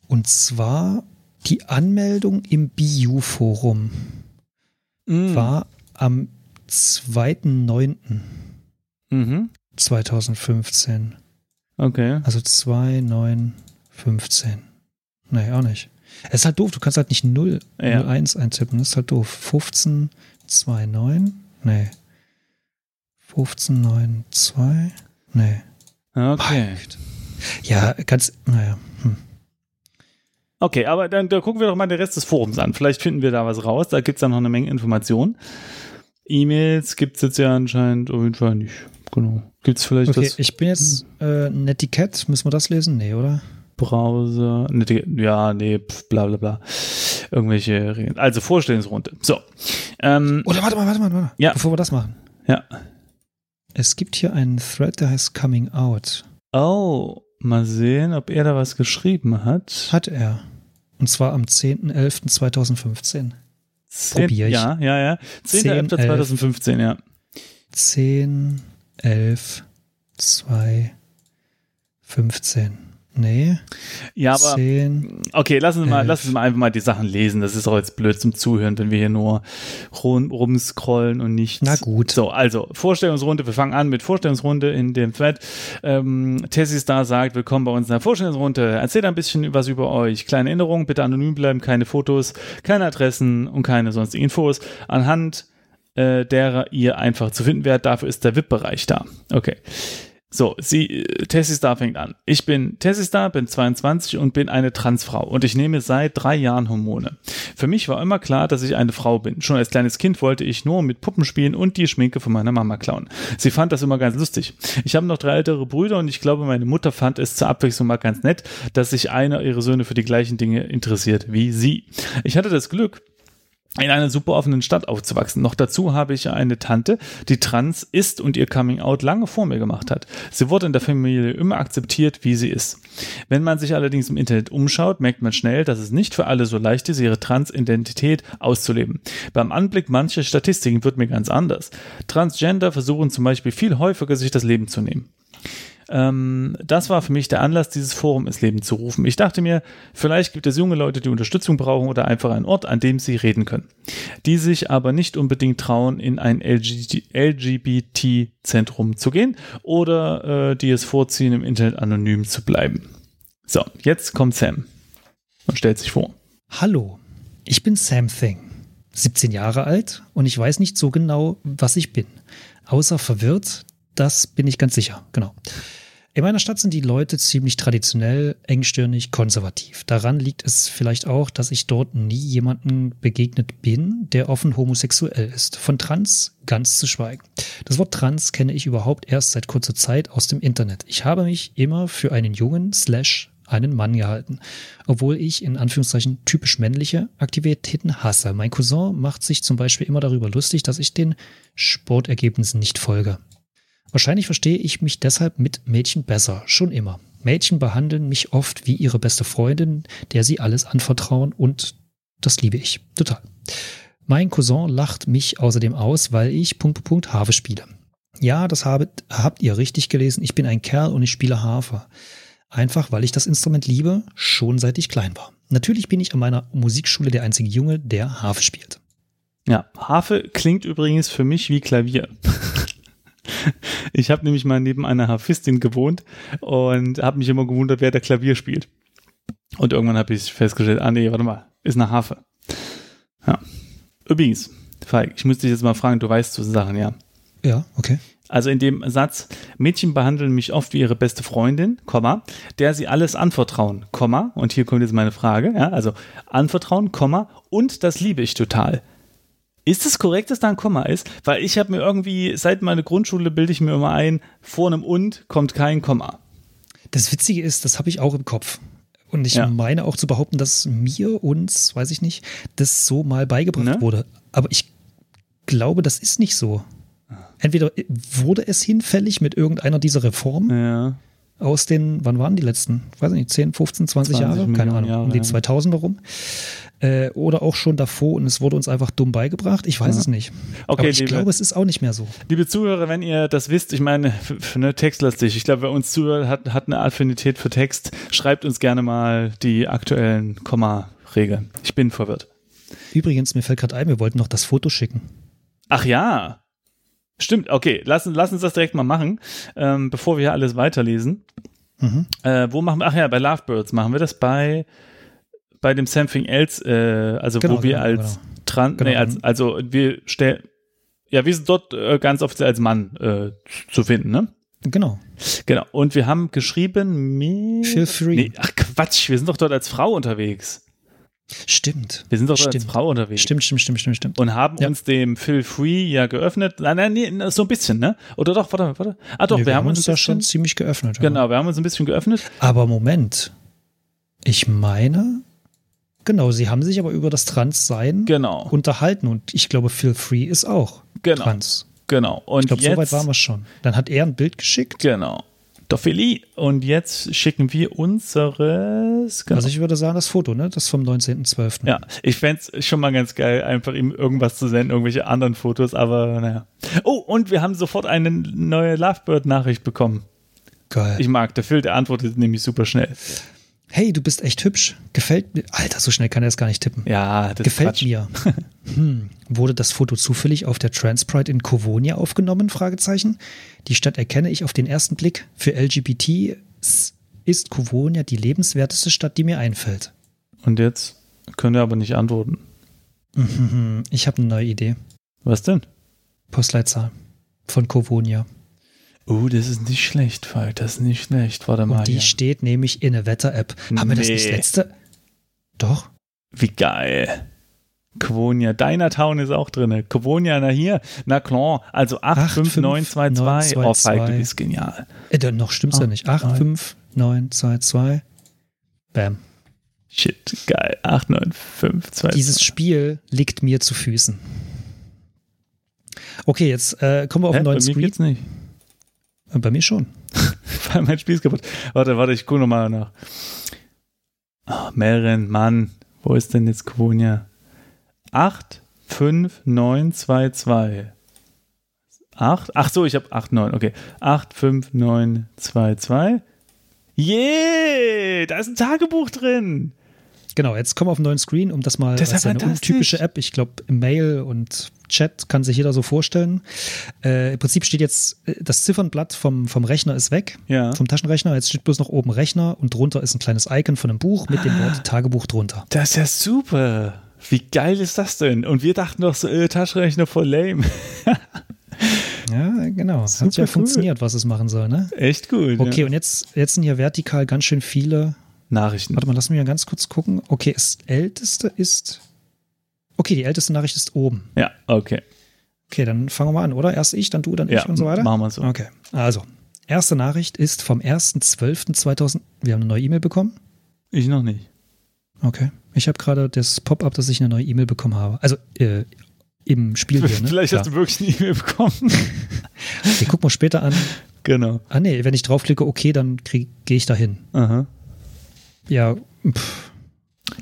Und zwar die Anmeldung im BU-Forum Mhm. war am 2.9. Mhm. 2015. Okay. Also 2.9.15. Nee, auch nicht. Es ist halt doof, du kannst halt nicht 0, Ja. 01 eintippen, das ist halt doof. 15, 2.9, nee. 15, 9, 2, nee. Okay. Ja, ganz, naja. Hm. Okay, aber dann, dann gucken wir doch mal den Rest des Forums an. Vielleicht finden wir da was raus. Da gibt es dann noch eine Menge Informationen. E-Mails gibt es jetzt ja anscheinend auf jeden Fall nicht. Genau. Gibt es vielleicht Okay, das ich bin jetzt äh, Netiquette. Müssen wir das lesen? Nee, oder? Browser? Ne, die- ja, nee, pf, bla bla bla. Irgendwelche Regeln. Also Vorstellungsrunde. So. Ähm, Oder warte mal, warte mal, warte mal. Ja. Bevor wir das machen. ja. Es gibt hier einen Thread, der heißt Coming Out. Oh, mal sehen, ob er da was geschrieben hat. Hat er. Und zwar am 10.11.2015. Zehn- probier ich. Ja, ja, ja. 10.11.2015, ja. 10, 11, 2, 15. Nee, Ja, aber 10. okay, lassen Sie mal, Elf. Sie mal einfach mal die Sachen lesen. Das ist auch jetzt blöd zum Zuhören, wenn wir hier nur rum, rumscrollen und nichts. Na gut. So, also Vorstellungsrunde. Wir fangen an mit Vorstellungsrunde in dem Thread. Ähm, Tessie Star sagt, willkommen bei uns in der Vorstellungsrunde. Erzählt ein bisschen was über euch. Kleine Erinnerung, bitte anonym bleiben, keine Fotos, keine Adressen und keine sonstigen Infos. Anhand äh, derer ihr einfach zu finden werdet. Dafür ist der VIP-Bereich da. Okay. So, sie, äh, Tessie Star fängt an. Ich bin Tessie Star, bin 22 und bin eine Transfrau und ich nehme seit drei Jahren Hormone. Für mich war immer klar, dass ich eine Frau bin. Schon als kleines Kind wollte ich nur mit Puppen spielen und die Schminke von meiner Mama klauen. Sie fand das immer ganz lustig. Ich habe noch drei ältere Brüder und ich glaube, meine Mutter fand es zur Abwechslung mal ganz nett, dass sich einer ihrer Söhne für die gleichen Dinge interessiert wie sie. Ich hatte das Glück, in einer super offenen Stadt aufzuwachsen. Noch dazu habe ich eine Tante, die trans ist und ihr Coming Out lange vor mir gemacht hat. Sie wurde in der Familie immer akzeptiert, wie sie ist. Wenn man sich allerdings im Internet umschaut, merkt man schnell, dass es nicht für alle so leicht ist, ihre Transidentität auszuleben. Beim Anblick mancher Statistiken wird mir ganz anders. Transgender versuchen zum Beispiel viel häufiger, sich das Leben zu nehmen. Ähm, das war für mich der Anlass, dieses Forum ins Leben zu rufen. Ich dachte mir, vielleicht gibt es junge Leute, die Unterstützung brauchen oder einfach einen Ort, an dem sie reden können. Die sich aber nicht unbedingt trauen, in ein LGBT-Zentrum zu gehen oder äh, die es vorziehen, im Internet anonym zu bleiben. So, jetzt kommt Sam und stellt sich vor. Hallo, ich bin Sam Thing, 17 Jahre alt und ich weiß nicht so genau, was ich bin. Außer verwirrt, das bin ich ganz sicher, genau. In meiner Stadt sind die Leute ziemlich traditionell, engstirnig, konservativ. Daran liegt es vielleicht auch, dass ich dort nie jemanden begegnet bin, der offen homosexuell ist. Von Trans ganz zu schweigen. Das Wort Trans kenne ich überhaupt erst seit kurzer Zeit aus dem Internet. Ich habe mich immer für einen Jungen slash einen Mann gehalten, obwohl ich in Anführungszeichen typisch männliche Aktivitäten hasse. Mein Cousin macht sich zum Beispiel immer darüber lustig, dass ich den Sportergebnissen nicht folge. Wahrscheinlich verstehe ich mich deshalb mit Mädchen besser, schon immer. Mädchen behandeln mich oft wie ihre beste Freundin, der sie alles anvertrauen und das liebe ich total. Mein Cousin lacht mich außerdem aus, weil ich Punkt, Punkt, Harfe spiele. Ja, das habe, habt ihr richtig gelesen. Ich bin ein Kerl und ich spiele Harfe. Einfach, weil ich das Instrument liebe, schon seit ich klein war. Natürlich bin ich an meiner Musikschule der einzige Junge, der Harfe spielt. Ja, Harfe klingt übrigens für mich wie Klavier. Ich habe nämlich mal neben einer Harfistin gewohnt und habe mich immer gewundert, wer da Klavier spielt. Und irgendwann habe ich festgestellt, ah nee, warte mal, ist eine Harfe. Ja. Übrigens, Falk, ich muss dich jetzt mal fragen, du weißt so Sachen, ja. Ja, okay. Also in dem Satz, Mädchen behandeln mich oft wie ihre beste Freundin, Komma, der sie alles anvertrauen, Komma, und hier kommt jetzt meine Frage, ja, also anvertrauen, Komma, und das liebe ich total. Ist es korrekt, dass da ein Komma ist? Weil ich habe mir irgendwie, seit meiner Grundschule bilde ich mir immer ein, vor einem und kommt kein Komma. Das Witzige ist, das habe ich auch im Kopf. Und ich Ja. meine auch zu behaupten, dass mir, uns, weiß ich nicht, das so mal beigebracht Ne? wurde. Aber ich glaube, das ist nicht so. Entweder wurde es hinfällig mit irgendeiner dieser Reformen Ja. aus den, wann waren die letzten? Weiß ich nicht, 10, 15, 20, 20 Jahre? Keine Ahnung, um die ja. 2000er rum. Äh, oder auch schon davor und es wurde uns einfach dumm beigebracht. Ich weiß Ja. es nicht. Okay, Aber ich liebe- glaube, es ist auch nicht mehr so. Liebe Zuhörer, wenn ihr das wisst, ich meine, eine textlastig, ich glaube, wer uns zuhört, hat, hat eine Affinität für Text, schreibt uns gerne mal die aktuellen Komma-Regeln. Ich bin verwirrt. Übrigens, mir fällt gerade ein, wir wollten noch das Foto schicken. Ach ja. Stimmt, okay, lass, lass uns das direkt mal machen, ähm, bevor wir hier alles weiterlesen. Mhm. Äh, wo machen wir, ach ja, bei Lovebirds machen wir das bei, bei dem Something Else, äh, also Genau, wo wir genau, als Trans, Genau. nee, als, also wir stellen, ja, wir sind dort äh, ganz offiziell als Mann äh, zu finden, ne? Genau. Genau. Und wir haben geschrieben mit. Feel free. Nee, ach Quatsch, wir sind doch dort als Frau unterwegs. Stimmt. Wir sind doch Stimmt. als Frau unterwegs. Stimmt, stimmt, stimmt, stimmt, stimmt. Und haben Ja. uns dem Feel Free ja geöffnet. Nein, nein, nee, so ein bisschen, ne? Oder doch, warte, warte. Ah, doch, Nee, wir, haben uns da ein schon ziemlich geöffnet. ja. Genau, wir haben uns ein bisschen geöffnet. Aber Moment. Ich meine, genau, sie haben sich aber über das Transsein Genau, unterhalten und ich glaube, Feel Free ist auch genau, trans. genau. Und Ich glaube, so weit waren wir schon. Dann hat er ein Bild geschickt. Genau. Dophili. Und jetzt schicken wir unseres. Genau. Also ich würde sagen, das Foto, ne? Das vom 19.12. ja, ich fände es schon mal ganz geil, einfach ihm irgendwas zu senden, irgendwelche anderen Fotos, aber naja. Oh, und wir haben sofort eine neue Lovebird-Nachricht bekommen. Geil. Ich mag, der Phil, der antwortet nämlich super schnell. Hey, du bist echt hübsch. Gefällt mir. Alter, so schnell kann er es gar nicht tippen. Ja, das Gefällt Quatsch. mir. hm. Wurde das Foto zufällig auf der Transpride in Kovonia aufgenommen? Fragezeichen. Die Stadt erkenne ich auf den ersten Blick. Für LGBT ist Kovonia die lebenswerteste Stadt, die mir einfällt. Und jetzt könnt ihr aber nicht antworten. Mhm, Ich habe eine neue Idee. Was denn? Postleitzahl von Kovonia. Oh, das ist nicht schlecht, Falk, das ist nicht schlecht. Warte mal. Und die hier. steht nämlich in der Wetter-App. Haben wir das nicht Nee. letzte? Doch. Wie geil. Quonia, Dynatown ist auch drin. Quonia, na hier, na klar, also 85922. Oh, Falk, du 85922. bist genial. Äh, dann noch stimmt's ja Ah, nicht. 8, nein. 5, 9, 2, 2. Bam. Shit, geil. 89522. Dieses Spiel liegt mir zu Füßen. Okay, jetzt äh, kommen wir auf Hä? einen neuen Screen. geht's nicht. Bei mir schon. Weil mein Spiel ist kaputt. Warte, warte, ich gucke nochmal nach. Oh, Melren, Mann. Wo ist denn jetzt Quonia? 85922. 8? Ach so, ich habe 89, okay. 85922. Yeah, da ist ein Tagebuch drin. Genau, jetzt kommen wir auf einen neuen Screen, um das mal Das ist ja eine untypische App. Ich glaube, Mail und Chat kann sich jeder so vorstellen. Äh, Im Prinzip steht jetzt, äh, das Ziffernblatt vom, vom Rechner ist weg, Ja. vom Taschenrechner. Jetzt steht bloß noch oben Rechner und drunter ist ein kleines Icon von einem Buch mit dem Ah. Wort Tagebuch drunter. Das ist ja super. Wie geil ist das denn? Und wir dachten doch so, äh, Taschenrechner voll lame. Ja, genau. Hat Super ja cool. funktioniert, was es machen soll, ne? Echt gut. Okay, ja. und jetzt, jetzt sind hier vertikal ganz schön viele Nachrichten. Warte mal, lass mich mal ganz kurz gucken. Okay, das älteste ist. Okay, die älteste Nachricht ist oben. Ja, okay. Okay, dann fangen wir mal an, oder? Erst ich, dann du, dann Ja, ich und so weiter. machen wir so. Okay, also. Erste Nachricht ist vom 1.12.2000. Wir haben eine neue E-Mail bekommen. Ich noch nicht. Okay. Ich habe gerade das Pop-up, dass ich eine neue E-Mail bekommen habe. Also äh, im Spiel hier. Ne? Vielleicht hast du wirklich eine E-Mail bekommen. Okay, guck mal später an. genau. Ah, nee, wenn ich draufklicke, okay, dann gehe ich da hin. Aha. Ja, pff,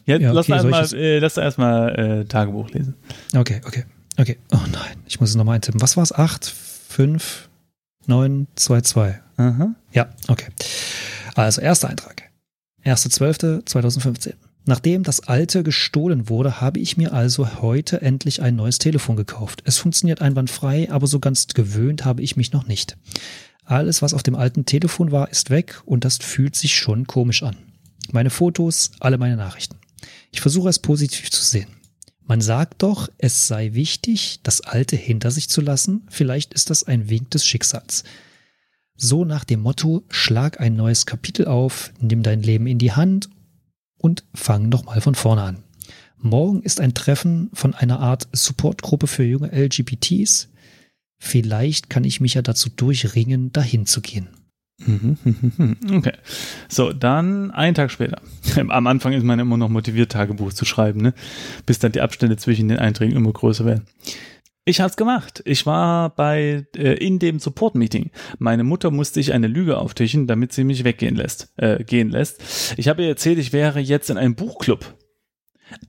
Jetzt Ja, lass, okay, da soll ich erstmal, äh, lass erstmal äh, Tagebuch lesen. okay, okay. Okay. Oh nein, ich muss es nochmal eintippen. Was war es? 8, 5, 9, 2, 2. Aha. Ja, okay. Also, erster Eintrag. 1.12.2015. Nachdem das alte gestohlen wurde, habe ich mir also heute endlich ein neues Telefon gekauft. Es funktioniert einwandfrei, aber so ganz gewöhnt habe ich mich noch nicht. Alles, was auf dem alten Telefon war, ist weg und das fühlt sich schon komisch an. Meine Fotos, alle meine Nachrichten. Ich versuche es positiv zu sehen. Man sagt doch, es sei wichtig, das Alte hinter sich zu lassen. Vielleicht ist das ein Wink des Schicksals. So nach dem Motto, schlag ein neues Kapitel auf, nimm dein Leben in die Hand und fang nochmal von vorne an. Morgen ist ein Treffen von einer Art Supportgruppe für junge LGBTs. Vielleicht kann ich mich ja dazu durchringen, dahin zu gehen. Mhm. Okay. So, dann einen Tag später. Am Anfang ist man immer noch motiviert, Tagebuch zu schreiben, ne? bis dann die Abstände zwischen den Einträgen immer größer werden. Ich hab's gemacht. Ich war bei äh, in dem Support-Meeting. Meine Mutter musste ich eine Lüge auftischen, damit sie mich weggehen lässt. Äh, gehen lässt. Ich habe ihr erzählt, ich wäre jetzt in einem Buchclub.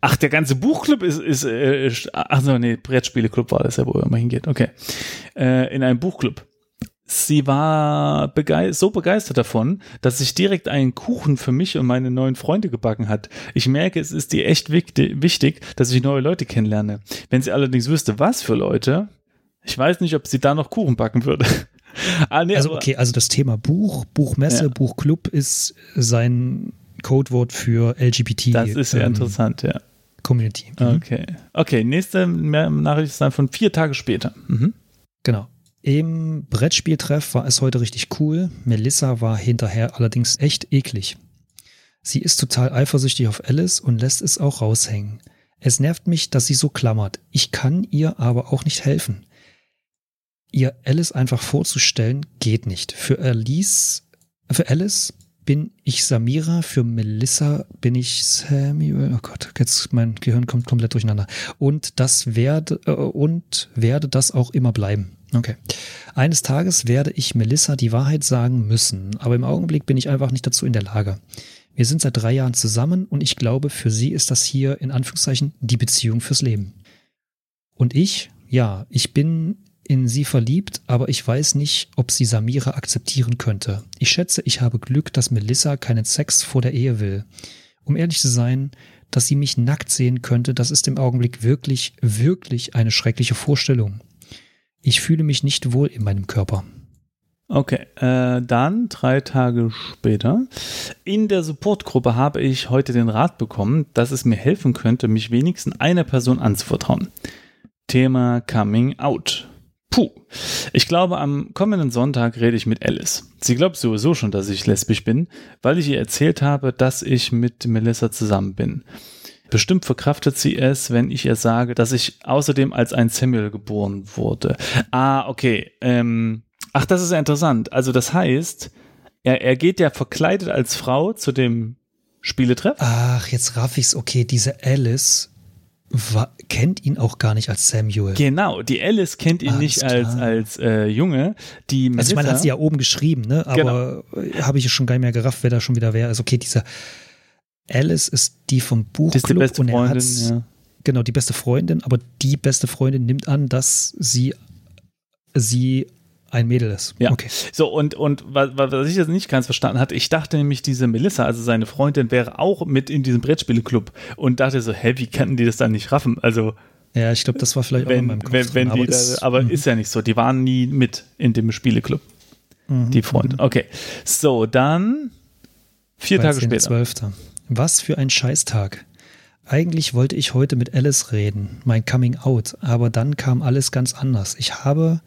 Ach, der ganze Buchclub ist, ist äh, ach so, nee, Brettspieleclub war das ja, wo man hingeht. Okay. Äh, in einem Buchclub. Sie war begei so begeistert davon, dass sich direkt einen Kuchen für mich und meine neuen Freunde gebacken hat. Ich merke, es ist ihr echt wichtig, wichtig, dass ich neue Leute kennenlerne. Wenn sie allerdings wüsste, was für Leute, ich weiß nicht, ob sie da noch Kuchen backen würde. ah, nee, Also okay, also das Thema Buch, Buchmesse, Ja. Buchclub ist sein Codewort für LGBT Das ist ja ähm, interessant, ja. Community. Mhm. Okay. Okay, nächste Nachricht ist dann von vier Tage später. Mhm. Genau. Im Brettspieltreff war es heute richtig cool. Melissa war hinterher allerdings echt eklig. Sie ist total eifersüchtig auf Alice und lässt es auch raushängen. Es nervt mich, dass sie so klammert. Ich kann ihr aber auch nicht helfen. Ihr Alice einfach vorzustellen, geht nicht. Für Alice, für Alice bin ich Samira, für Melissa bin ich Samuel. Oh Gott, jetzt mein Gehirn kommt komplett durcheinander. Und das werde äh, und werde das auch immer bleiben. Okay. Eines Tages werde ich Melissa die Wahrheit sagen müssen, aber im Augenblick bin ich einfach nicht dazu in der Lage. Wir sind seit drei Jahren zusammen und ich glaube, für sie ist das hier in Anführungszeichen die Beziehung fürs Leben. Und ich, ja, ich bin in sie verliebt, aber ich weiß nicht, ob sie Samira akzeptieren könnte. Ich schätze, ich habe Glück, dass Melissa keinen Sex vor der Ehe will. Um ehrlich zu sein, dass sie mich nackt sehen könnte, das ist im Augenblick wirklich, wirklich eine schreckliche Vorstellung. Ich fühle mich nicht wohl in meinem Körper. Okay, äh, dann drei Tage später. In der Supportgruppe habe ich heute den Rat bekommen, dass es mir helfen könnte, mich wenigstens einer Person anzuvertrauen. Thema Coming Out. Puh. Ich glaube, am kommenden Sonntag rede ich mit Alice. Sie glaubt sowieso schon, dass ich lesbisch bin, weil ich ihr erzählt habe, dass ich mit Melissa zusammen bin. Bestimmt verkraftet sie es, wenn ich ihr sage, dass ich außerdem als ein Samuel geboren wurde. Ah, okay. Ähm, ach, das ist ja interessant. Also das heißt, er, er geht ja verkleidet als Frau zu dem Spieletreff. Ach, jetzt raff ich's. Okay, diese Alice kennt ihn auch gar nicht als Samuel. Genau, die Alice kennt ihn Alles nicht klar. als, als äh, Junge. Die Melissa, also ich meine, hat sie ja oben geschrieben, ne? Aber genau. habe ich schon gar nicht mehr gerafft, wer da schon wieder wäre. Also okay, dieser Alice ist die vom Buchclub ist die beste und er Freundin, ja. genau die beste Freundin, aber die beste Freundin nimmt an, dass sie sie ein Mädel ist. Ja. Okay. So, und, und was, was ich jetzt nicht ganz verstanden hatte, ich dachte nämlich, diese Melissa, also seine Freundin, wäre auch mit in diesem Brettspieleclub und dachte so, hä, wie könnten die das dann nicht raffen? Also. Ja, ich glaube, das war vielleicht wenn, auch in meinem Kopf. Wenn, wenn drin, aber, ist, aber mhm. ist ja nicht so. Die waren nie mit in dem Spieleclub. Mhm. Die Freundin. Okay. So, dann vier Tage später. 12. Was für ein Scheißtag. Eigentlich wollte ich heute mit Alice reden, mein Coming Out, aber dann kam alles ganz anders. Ich habe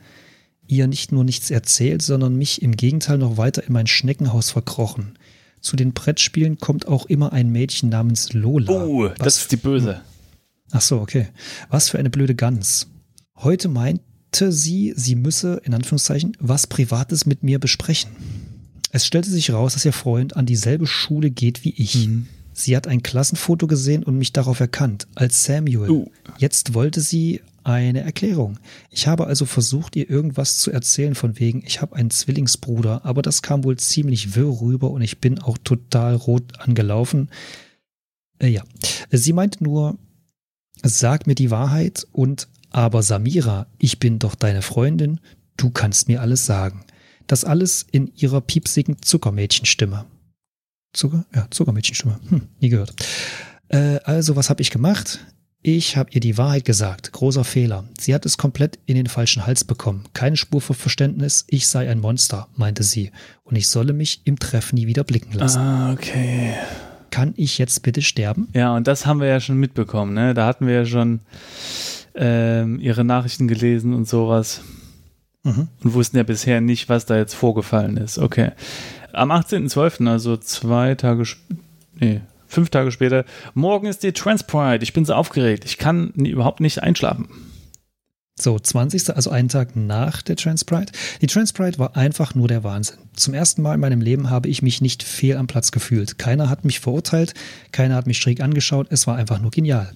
ihr nicht nur nichts erzählt, sondern mich im Gegenteil noch weiter in mein Schneckenhaus verkrochen. Zu den Brettspielen kommt auch immer ein Mädchen namens Lola. Oh, das ist die Böse. Ach so, okay. Was für eine blöde Gans. Heute meinte sie, sie müsse, in Anführungszeichen, was Privates mit mir besprechen. Es stellte sich raus, dass ihr Freund an dieselbe Schule geht wie ich. Mhm. Sie hat ein Klassenfoto gesehen und mich darauf erkannt, als Samuel. Uh. Jetzt wollte sie eine Erklärung. Ich habe also versucht, ihr irgendwas zu erzählen von wegen, ich habe einen Zwillingsbruder, aber das kam wohl ziemlich wirr rüber und ich bin auch total rot angelaufen. Äh, ja, sie meinte nur, sag mir die Wahrheit und aber Samira, ich bin doch deine Freundin, du kannst mir alles sagen. Das alles in ihrer piepsigen Zuckermädchenstimme. Zucker? Ja, Zuckermädchenstimme. Hm, nie gehört. Äh, also, was habe ich gemacht? Ich habe ihr die Wahrheit gesagt. Großer Fehler. Sie hat es komplett in den falschen Hals bekommen. Keine Spur von Verständnis. Ich sei ein Monster, meinte sie. Und ich solle mich im Treff nie wieder blicken lassen. Ah, okay. Kann ich jetzt bitte sterben? Ja, und das haben wir ja schon mitbekommen. Ne? Da hatten wir ja schon ähm, ihre Nachrichten gelesen und sowas mhm. und wussten ja bisher nicht, was da jetzt vorgefallen ist. Okay. Am 18.12., also zwei Tage, nee, fünf Tage später, morgen ist die Transpride. Ich bin so aufgeregt. Ich kann überhaupt nicht einschlafen. So, 20. also einen Tag nach der Transpride. Die Transpride war einfach nur der Wahnsinn. Zum ersten Mal in meinem Leben habe ich mich nicht fehl am Platz gefühlt. Keiner hat mich verurteilt, keiner hat mich schräg angeschaut, es war einfach nur genial.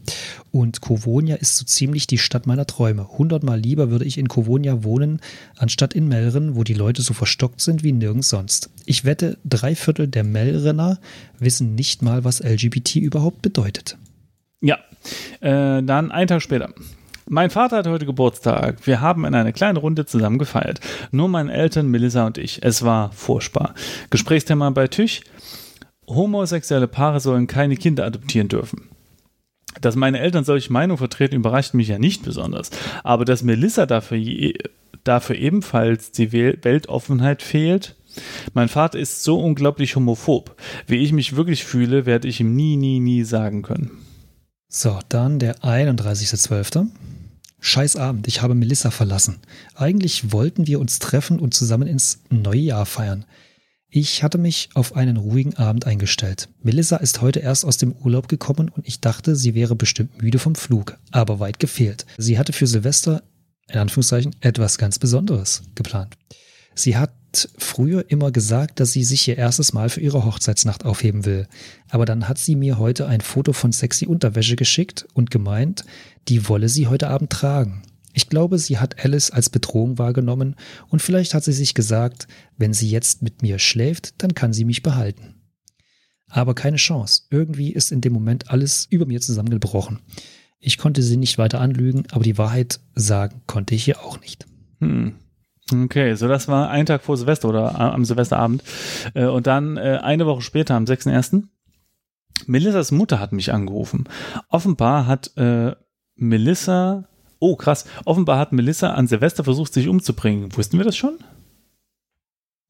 Und Kovonia ist so ziemlich die Stadt meiner Träume. Hundertmal lieber würde ich in Kovonia wohnen, anstatt in Melren, wo die Leute so verstockt sind wie nirgends sonst. Ich wette, drei Viertel der Melrener wissen nicht mal, was LGBT überhaupt bedeutet. Ja, äh, dann einen Tag später. Mein Vater hat heute Geburtstag. Wir haben in einer kleinen Runde zusammen gefeiert. Nur meine Eltern, Melissa und ich. Es war furchtbar. Gesprächsthema bei Tisch. Homosexuelle Paare sollen keine Kinder adoptieren dürfen. Dass meine Eltern solche Meinung vertreten, überrascht mich ja nicht besonders. Aber dass Melissa dafür, dafür ebenfalls die Weltoffenheit fehlt, mein Vater ist so unglaublich homophob. Wie ich mich wirklich fühle, werde ich ihm nie, nie, nie sagen können. So, dann der 31.12. Scheiß Abend, ich habe Melissa verlassen. Eigentlich wollten wir uns treffen und zusammen ins neue Jahr feiern. Ich hatte mich auf einen ruhigen Abend eingestellt. Melissa ist heute erst aus dem Urlaub gekommen und ich dachte, sie wäre bestimmt müde vom Flug, aber weit gefehlt. Sie hatte für Silvester, in Anführungszeichen, etwas ganz Besonderes geplant. Sie hat früher immer gesagt, dass sie sich ihr erstes Mal für ihre Hochzeitsnacht aufheben will. Aber dann hat sie mir heute ein Foto von sexy Unterwäsche geschickt und gemeint, die wolle sie heute Abend tragen. Ich glaube, sie hat Alice als Bedrohung wahrgenommen und vielleicht hat sie sich gesagt, wenn sie jetzt mit mir schläft, dann kann sie mich behalten. Aber keine Chance. Irgendwie ist in dem Moment alles über mir zusammengebrochen. Ich konnte sie nicht weiter anlügen, aber die Wahrheit sagen konnte ich ihr auch nicht. Hm. Okay, so das war ein Tag vor Silvester oder am Silvesterabend. Äh, und dann äh, eine Woche später, am 6.1., Melissas Mutter hat mich angerufen. Offenbar hat äh, Melissa Oh, krass. Offenbar hat Melissa an Silvester versucht, sich umzubringen. Wussten wir das schon?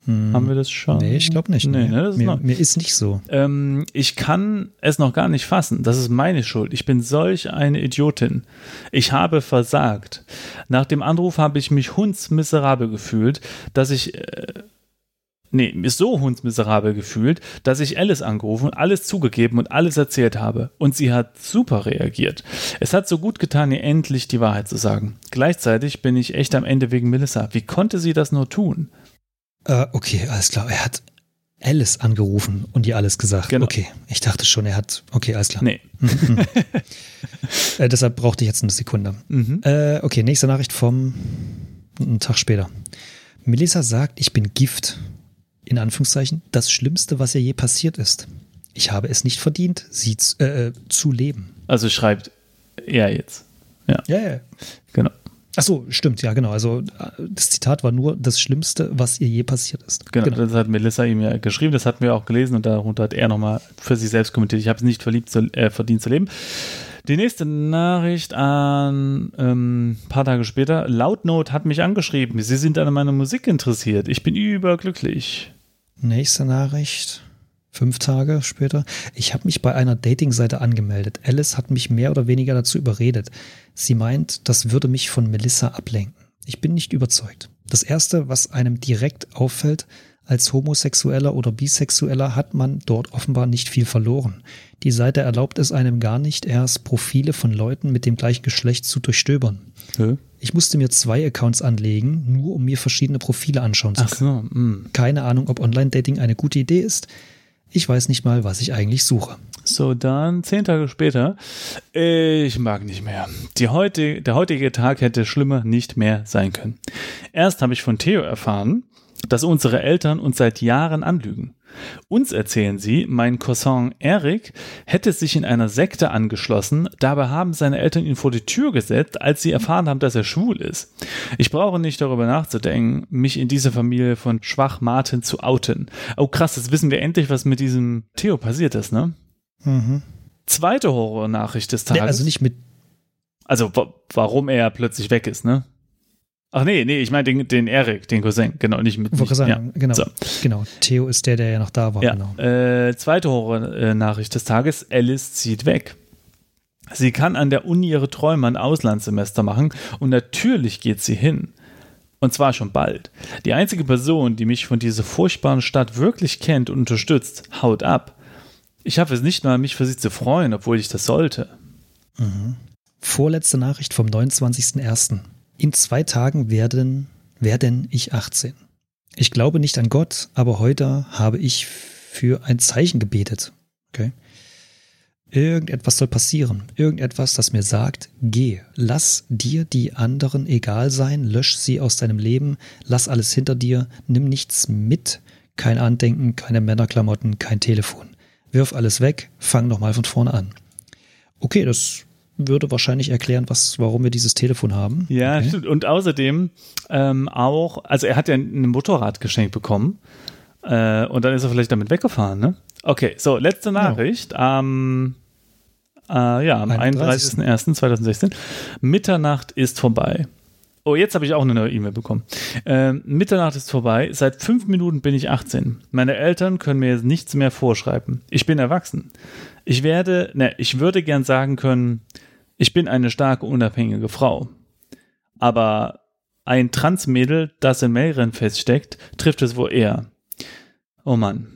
Hm. Haben wir das schon? Nee, ich glaube nicht. Nee, nee. ne, das ist mir, noch- mir ist nicht so. Ähm, ich kann es noch gar nicht fassen. Das ist meine Schuld. Ich bin solch eine Idiotin. Ich habe versagt. Nach dem Anruf habe ich mich hundsmiserabel gefühlt, dass ich. Äh, nee, mir so hundsmiserabel gefühlt, dass ich Alice angerufen und alles zugegeben und alles erzählt habe. Und sie hat super reagiert. Es hat so gut getan, ihr endlich die Wahrheit zu sagen. Gleichzeitig bin ich echt am Ende wegen Melissa. Wie konnte sie das nur tun? Äh, okay, alles klar. Er hat Alice angerufen und ihr alles gesagt. Genau. Okay, ich dachte schon, er hat. Okay, alles klar. Nee. Äh, deshalb brauchte ich jetzt eine Sekunde. Mhm. Äh, okay, nächste Nachricht vom einen Tag später. Melissa sagt, ich bin Gift. In Anführungszeichen, das Schlimmste, was ihr je passiert ist. Ich habe es nicht verdient, sie zu, äh, zu leben. Also schreibt er jetzt. Ja, Ja, ja. genau. Ach so, stimmt, ja, genau. Also das Zitat war nur das Schlimmste, was ihr je passiert ist. Genau, das hat Melissa ihm ja geschrieben, das hatten wir auch gelesen und darunter hat er nochmal für sich selbst kommentiert. Ich habe es nicht verliebt zu, äh, verdient zu leben. Die nächste Nachricht an ähm, paar Tage später. Loudnote hat mich angeschrieben. Sie sind an meiner Musik interessiert. Ich bin überglücklich. Nächste Nachricht. Fünf Tage später. Ich habe mich bei einer Dating-Seite angemeldet. Alice hat mich mehr oder weniger dazu überredet. Sie meint, das würde mich von Melissa ablenken. Ich bin nicht überzeugt. Das Erste, was einem direkt auffällt, als Homosexueller oder Bisexueller hat man dort offenbar nicht viel verloren. Die Seite erlaubt es einem gar nicht, erst Profile von Leuten mit dem gleichen Geschlecht zu durchstöbern. Hä? Ich musste mir zwei Accounts anlegen, nur um mir verschiedene Profile anschauen zu können. so. mm. Keine Ahnung, ob Online-Dating eine gute Idee ist. Ich weiß nicht mal, was ich eigentlich suche. So, dann zehn Tage später. Ich mag nicht mehr. Die heutige, der heutige Tag hätte schlimmer nicht mehr sein können. Erst habe ich von Theo erfahren, dass unsere Eltern uns seit Jahren anlügen. Uns erzählen sie, mein Cousin Eric hätte sich in einer Sekte angeschlossen, dabei haben seine Eltern ihn vor die Tür gesetzt, als sie erfahren haben, dass er schwul ist. Ich brauche nicht darüber nachzudenken, mich in dieser Familie von Schwachmaten zu outen. Oh krass, jetzt wissen wir endlich, was mit diesem Theo passiert ist, ne? Zweite Horror-Nachricht des Tages. Nee, also nicht mit. Also, wa warum er plötzlich weg ist, ne? Ach nee, nee, ich meine den, den Erik, den Cousin, genau, nicht mit. Wollte sagen, genau, So. genau. Theo ist der, der ja noch da war. Ja, Genau. äh, zweite Horror-Nachricht des Tages, Alice zieht weg. Sie kann an der Uni ihre Träume ein Auslandssemester machen und natürlich geht sie hin. Und zwar schon bald. Die einzige Person, die mich von dieser furchtbaren Stadt wirklich kennt und unterstützt, haut ab. Ich habe es nicht mal, mich für sie zu freuen, obwohl ich das sollte. Vorletzte Nachricht vom 29.01. In zwei Tagen werden, werden ich 18. Ich glaube nicht an Gott, aber heute habe ich für ein Zeichen gebetet. Okay. Irgendetwas soll passieren. Irgendetwas, das mir sagt, geh, lass dir die anderen egal sein, lösch sie aus deinem Leben, lass alles hinter dir, nimm nichts mit, kein Andenken, keine Männerklamotten, kein Telefon. Wirf alles weg, fang nochmal von vorne an. Okay, das würde wahrscheinlich erklären, was, warum wir dieses Telefon haben. Ja, okay. stimmt. Und außerdem ähm, auch, also er hat ja ein Motorrad geschenkt bekommen äh, und dann ist er vielleicht damit weggefahren, ne? Okay, so, letzte Nachricht am, äh, ja, am 31.. 31.01.2016. Mitternacht ist vorbei. Oh, jetzt habe ich auch eine neue E-Mail bekommen. Ähm, Mitternacht ist vorbei. Seit fünf Minuten bin ich 18. Meine Eltern können mir jetzt nichts mehr vorschreiben. Ich bin erwachsen. Ich werde, ne, ich würde gern sagen können, ich bin eine starke, unabhängige Frau. Aber ein Transmädel, das in Mailrennen feststeckt, trifft es wohl eher. Oh Mann.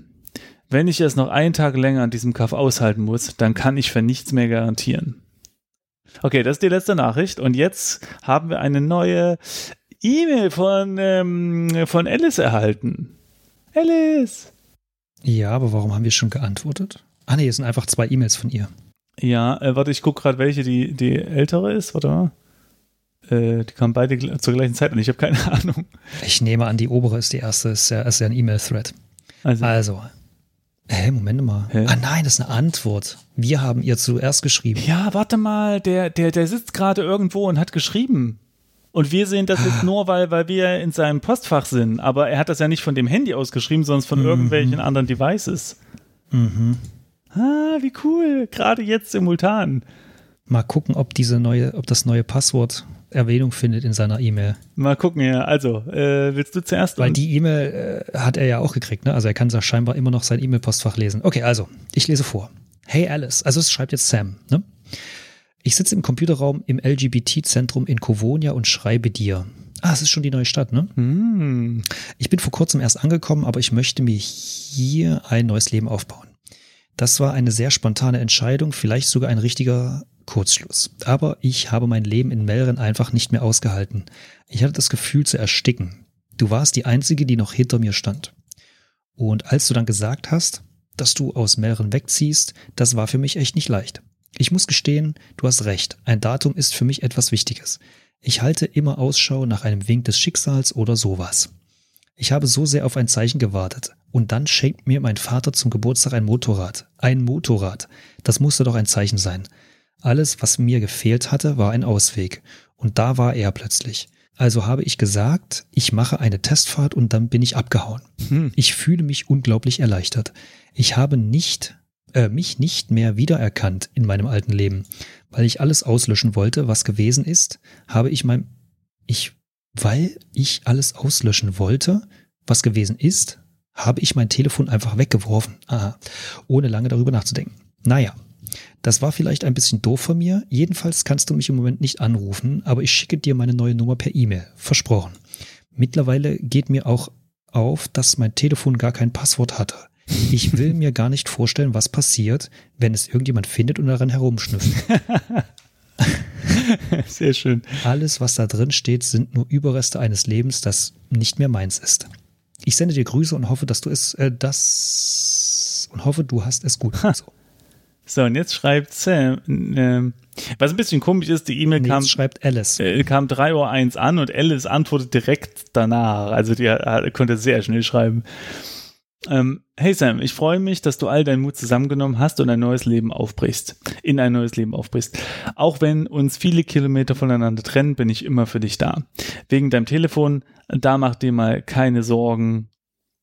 Wenn ich es noch einen Tag länger an diesem Kaff aushalten muss, dann kann ich für nichts mehr garantieren. Okay, das ist die letzte Nachricht. Und jetzt haben wir eine neue E-Mail von, ähm, von Alice erhalten. Alice! Ja, aber warum haben wir schon geantwortet? Ah, nee, es sind einfach zwei E-Mails von ihr. Ja, äh, warte, ich gucke gerade, welche die, die ältere ist. Warte mal. Äh, die kamen beide gl- zur gleichen Zeit und ich habe keine Ahnung. Ich nehme an, die obere ist die erste, ist ja, ist ja ein E-Mail-Thread. Also, Also. Hä, Moment mal. Hä? Ah nein, das ist eine Antwort. Wir haben ihr zuerst geschrieben. ja, warte mal, der, der, der sitzt gerade irgendwo und hat geschrieben. Und wir sehen das jetzt nur, weil, weil wir in seinem Postfach sind. Aber er hat das ja nicht von dem Handy aus geschrieben, sondern von irgendwelchen anderen Devices. Mhm. Ah, wie cool. Gerade jetzt simultan. Mal gucken, ob diese neue, ob das neue Passwort Erwähnung findet in seiner E-Mail. Mal gucken, ja. Also, äh, willst du zuerst? Weil die E-Mail äh, hat er ja auch gekriegt, ne? Also er kann scheinbar immer noch sein E-Mail-Postfach lesen. Okay, also, ich lese vor. Hey Alice, also es schreibt jetzt Sam, ne? Ich sitze im Computerraum im LGBT-Zentrum in Kovonia und schreibe dir. Ah, es ist schon die neue Stadt, ne? Hm. Ich bin vor kurzem erst angekommen, aber ich möchte mir hier ein neues Leben aufbauen. Das war eine sehr spontane Entscheidung, vielleicht sogar ein richtiger Kurzschluss. Aber ich habe mein Leben in Melren einfach nicht mehr ausgehalten. Ich hatte das Gefühl zu ersticken. Du warst die Einzige, die noch hinter mir stand. Und als du dann gesagt hast, dass du aus Melren wegziehst, das war für mich echt nicht leicht. Ich muss gestehen, du hast recht. Ein Datum ist für mich etwas Wichtiges. Ich halte immer Ausschau nach einem Wink des Schicksals oder sowas. Ich habe so sehr auf ein Zeichen gewartet. Und dann schenkt mir mein Vater zum Geburtstag ein Motorrad. Ein Motorrad. Das musste doch ein Zeichen sein. Alles, was mir gefehlt hatte, war ein Ausweg. Und da war er plötzlich. Also habe ich gesagt, ich mache eine Testfahrt und dann bin ich abgehauen. Hm. Ich fühle mich unglaublich erleichtert. Ich habe nicht, äh, mich nicht mehr wiedererkannt in meinem alten Leben. Weil ich alles auslöschen wollte, was gewesen ist, habe ich mein, ich, weil ich alles auslöschen wollte, was gewesen ist, habe ich mein Telefon einfach weggeworfen. Aha. Ohne lange darüber nachzudenken. Naja. Das war vielleicht ein bisschen doof von mir. Jedenfalls kannst du mich im Moment nicht anrufen, aber ich schicke dir meine neue Nummer per E-Mail. Versprochen. Mittlerweile geht mir auch auf, dass mein Telefon gar kein Passwort hatte. Ich will mir gar nicht vorstellen, was passiert, wenn es irgendjemand findet und daran herumschnüffelt. Sehr schön. Alles, was da drin steht, sind nur Überreste eines Lebens, das nicht mehr meins ist. Ich sende dir Grüße und hoffe, dass du es, äh, das und hoffe, du hast es gut. So. So, und jetzt schreibt Sam, ähm, was ein bisschen komisch ist, die E-Mail kam, jetzt schreibt Alice. äh, kam 3.01 Uhr an und Alice antwortet direkt danach. Also die äh, konnte sehr schnell schreiben. Ähm, hey Sam, ich freue mich, dass du all deinen Mut zusammengenommen hast und ein neues Leben aufbrichst. In ein neues Leben aufbrichst. Auch wenn uns viele Kilometer voneinander trennen, bin ich immer für dich da. Wegen deinem Telefon, da mach dir mal keine Sorgen,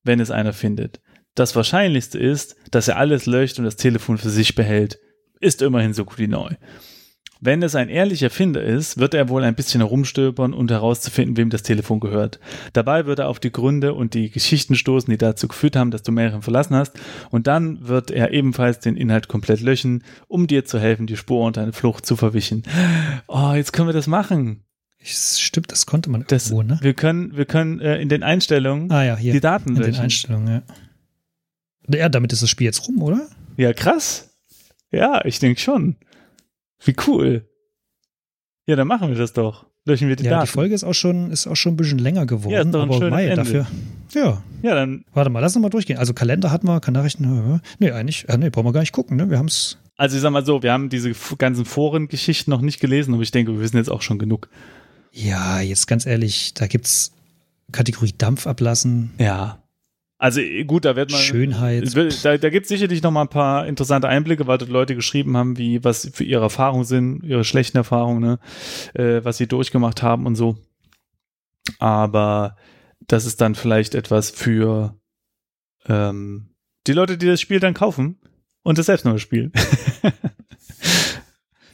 wenn es einer findet. Das Wahrscheinlichste ist, dass er alles löscht und das Telefon für sich behält. Ist immerhin so gut wie neu. Wenn es ein ehrlicher Finder ist, wird er wohl ein bisschen herumstöbern und herauszufinden, wem das Telefon gehört. Dabei wird er auf die Gründe und die Geschichten stoßen, die dazu geführt haben, dass du Maren verlassen hast. Und dann wird er ebenfalls den Inhalt komplett löschen, um dir zu helfen, die Spur und deine Flucht zu verwischen. Oh, jetzt können wir das machen. Stimmt, das konnte man Das, irgendwo, ne? Wir können, wir können äh, in den Einstellungen Ah ja, die Daten in den löschen. Einstellungen, ja. Ja, damit ist das Spiel jetzt rum, oder? Ja, krass. Ja, ich denke schon. Wie cool. Ja, dann machen wir das doch. Löschen wir die ja, Daten. die Folge ist auch schon, ist auch schon ein bisschen länger geworden. Ja, ist doch ein aber Mai, Ende. dafür. Ja, Ja, dann, warte mal, lass uns mal durchgehen. Also Kalender hatten wir, kann Nachrichten. Nee, eigentlich, äh, nee, brauchen wir gar nicht gucken, ne? Wir haben es. also ich sag mal so, wir haben diese ganzen Forengeschichten noch nicht gelesen, aber ich denke, wir wissen jetzt auch schon genug. Ja, jetzt ganz ehrlich, da gibt's Kategorie Dampf ablassen, Ja. Also äh, gut, da wird man. Schönheit. Da da gibt es sicherlich noch mal ein paar interessante Einblicke, weil dort Leute geschrieben haben, wie was für ihre Erfahrungen sind, ihre schlechten Erfahrungen, ne? äh, was sie durchgemacht haben und so. Aber das ist dann vielleicht etwas für ähm, die Leute, die das Spiel dann kaufen und das selbst noch spielen.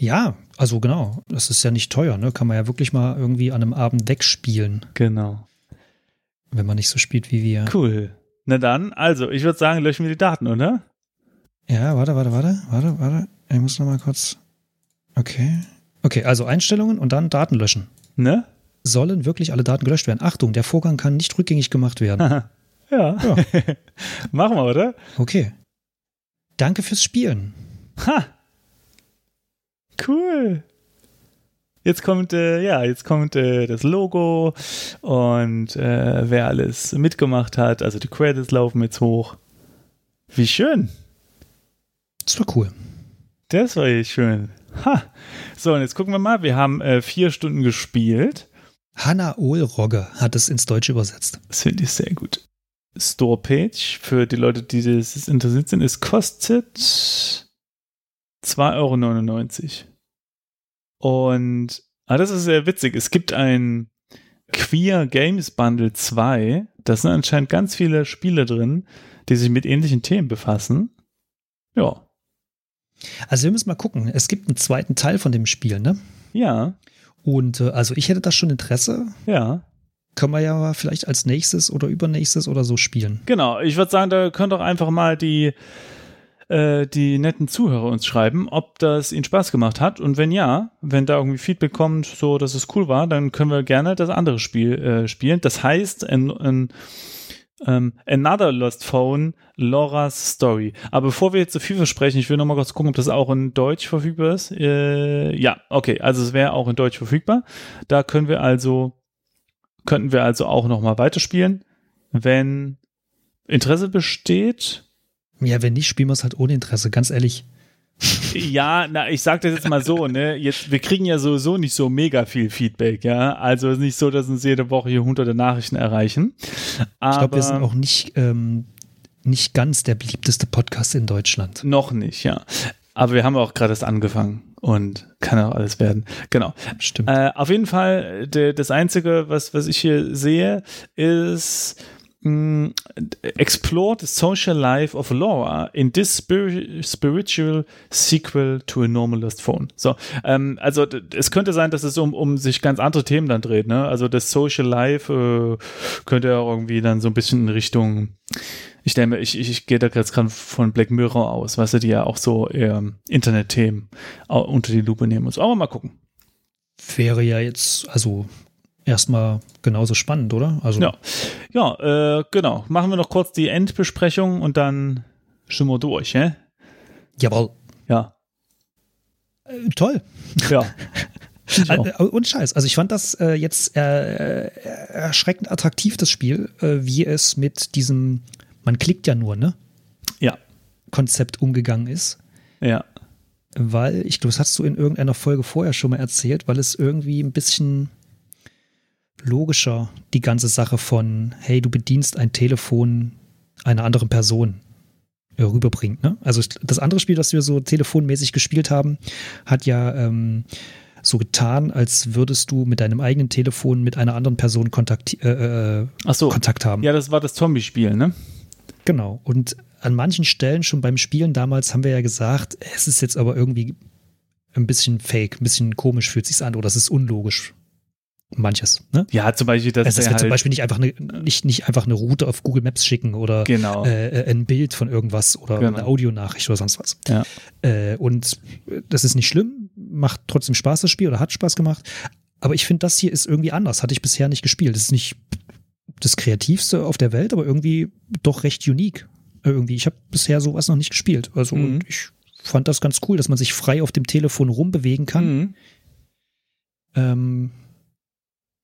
Ja, also genau. Das ist ja nicht teuer, ne? Kann man ja wirklich mal irgendwie an einem Abend wegspielen, genau. wenn man nicht so spielt wie wir. Cool. Na dann, also, ich würde sagen, löschen wir die Daten, oder? Ja, warte, warte, warte, warte, warte. Ich muss noch mal kurz. Okay. Okay, also Einstellungen und dann Daten löschen. Ne? sollen wirklich alle Daten gelöscht werden. Achtung, der Vorgang kann nicht rückgängig gemacht werden. ja. ja. Machen wir, oder? Okay. Danke fürs Spielen. Ha! Cool. Jetzt kommt, äh, ja, jetzt kommt äh, das Logo und äh, wer alles mitgemacht hat. Also die Credits laufen jetzt hoch. Wie schön. Das war cool. Das war echt schön. Ha. So, und jetzt gucken wir mal. Wir haben äh, vier Stunden gespielt. Hanna Ohlrogge hat es ins Deutsche übersetzt. Das finde ich sehr gut. Store-Page für die Leute, die das interessiert sind, es kostet 2,99 Euro. Und ah, das ist sehr witzig. Es gibt ein Queer Games Bundle 2. Da sind anscheinend ganz viele Spiele drin, die sich mit ähnlichen Themen befassen. Ja. Also wir müssen mal gucken. Es gibt einen zweiten Teil von dem Spiel, ne? Ja. Und äh, also ich hätte da schon Interesse. Ja. Können wir ja vielleicht als nächstes oder übernächstes oder so spielen. Genau, ich würde sagen, da könnt doch einfach mal die, äh, die netten Zuhörer uns schreiben, ob das ihnen Spaß gemacht hat. Und wenn ja, wenn da irgendwie Feedback kommt, so dass es cool war, dann können wir gerne das andere Spiel äh, spielen. Das heißt, ein, ein um, Another Lost Phone, Laura's Story. Aber bevor wir jetzt so viel versprechen, ich will noch mal kurz gucken, ob das auch in Deutsch verfügbar ist. Äh, ja, okay, also es wäre auch in Deutsch verfügbar. Da können wir also, könnten wir also auch noch mal weiterspielen, wenn Interesse besteht. Ja, wenn nicht, spielen wir es halt ohne Interesse, ganz ehrlich. Ja, na, ich sag das jetzt mal so, ne, jetzt, wir kriegen ja sowieso nicht so mega viel Feedback, ja, also es ist nicht so, dass uns jede Woche hier hunderte Nachrichten erreichen. Aber ich glaube, wir sind auch nicht, ähm, nicht ganz der beliebteste Podcast in Deutschland. Noch nicht, ja. Aber wir haben auch gerade erst angefangen und kann auch alles werden. Genau. Stimmt. Äh, auf jeden Fall, de, das Einzige, was, was ich hier sehe, ist, Mm, explore the social life of Laura in this spir spiritual sequel to a normalist phone. So, ähm, also es könnte sein, dass es um, um sich ganz andere Themen dann dreht. Ne? Also das Social Life äh, könnte ja irgendwie dann so ein bisschen in Richtung ich denke, ich, ich, ich gehe da jetzt gerade von Black Mirror aus, weißt du, die ja auch so eher Internetthemen unter die Lupe nehmen muss. Aber mal gucken. Wäre ja jetzt, also erstmal genauso spannend, oder? Also ja, ja äh, genau. Machen wir noch kurz die Endbesprechung und dann stimmen wir durch, hä? Jawohl. Ja. Äh, toll. Ja. Äh, und Scheiß. Also ich fand das äh, jetzt äh, erschreckend attraktiv, das Spiel, äh, wie es mit diesem, man klickt ja nur, ne? Ja. Konzept umgegangen ist. Ja. Weil, ich glaube, das hast du in irgendeiner Folge vorher schon mal erzählt, weil es irgendwie ein bisschen logischer die ganze Sache von, hey, du bedienst ein Telefon einer anderen Person äh, rüberbringt. Ne? Also das andere Spiel, das wir so telefonmäßig gespielt haben, hat ja ähm, so getan, als würdest du mit deinem eigenen Telefon mit einer anderen Person Kontakt, äh, äh, so. Kontakt haben. Ja, das war das Zombie-Spiel, ne? Genau. Und an manchen Stellen schon beim Spielen damals haben wir ja gesagt, es ist jetzt aber irgendwie ein bisschen fake, ein bisschen komisch fühlt sich an oder es ist unlogisch manches. Ne? Ja, zum Beispiel, dass also, dass wir halt zum Beispiel nicht einfach eine nicht, nicht einfach eine Route auf Google Maps schicken oder genau. äh, ein Bild von irgendwas oder Genau. eine Audionachricht oder sonst was. Ja. Äh, und das ist nicht schlimm, macht trotzdem Spaß das Spiel oder hat Spaß gemacht. Aber ich finde, das hier ist irgendwie anders. Hatte ich bisher nicht gespielt. Das ist nicht das kreativste auf der Welt, aber irgendwie doch recht unique. Irgendwie, ich habe bisher sowas noch nicht gespielt. Also Mhm. und ich fand das ganz cool, dass man sich frei auf dem Telefon rumbewegen kann. Mhm. Ähm,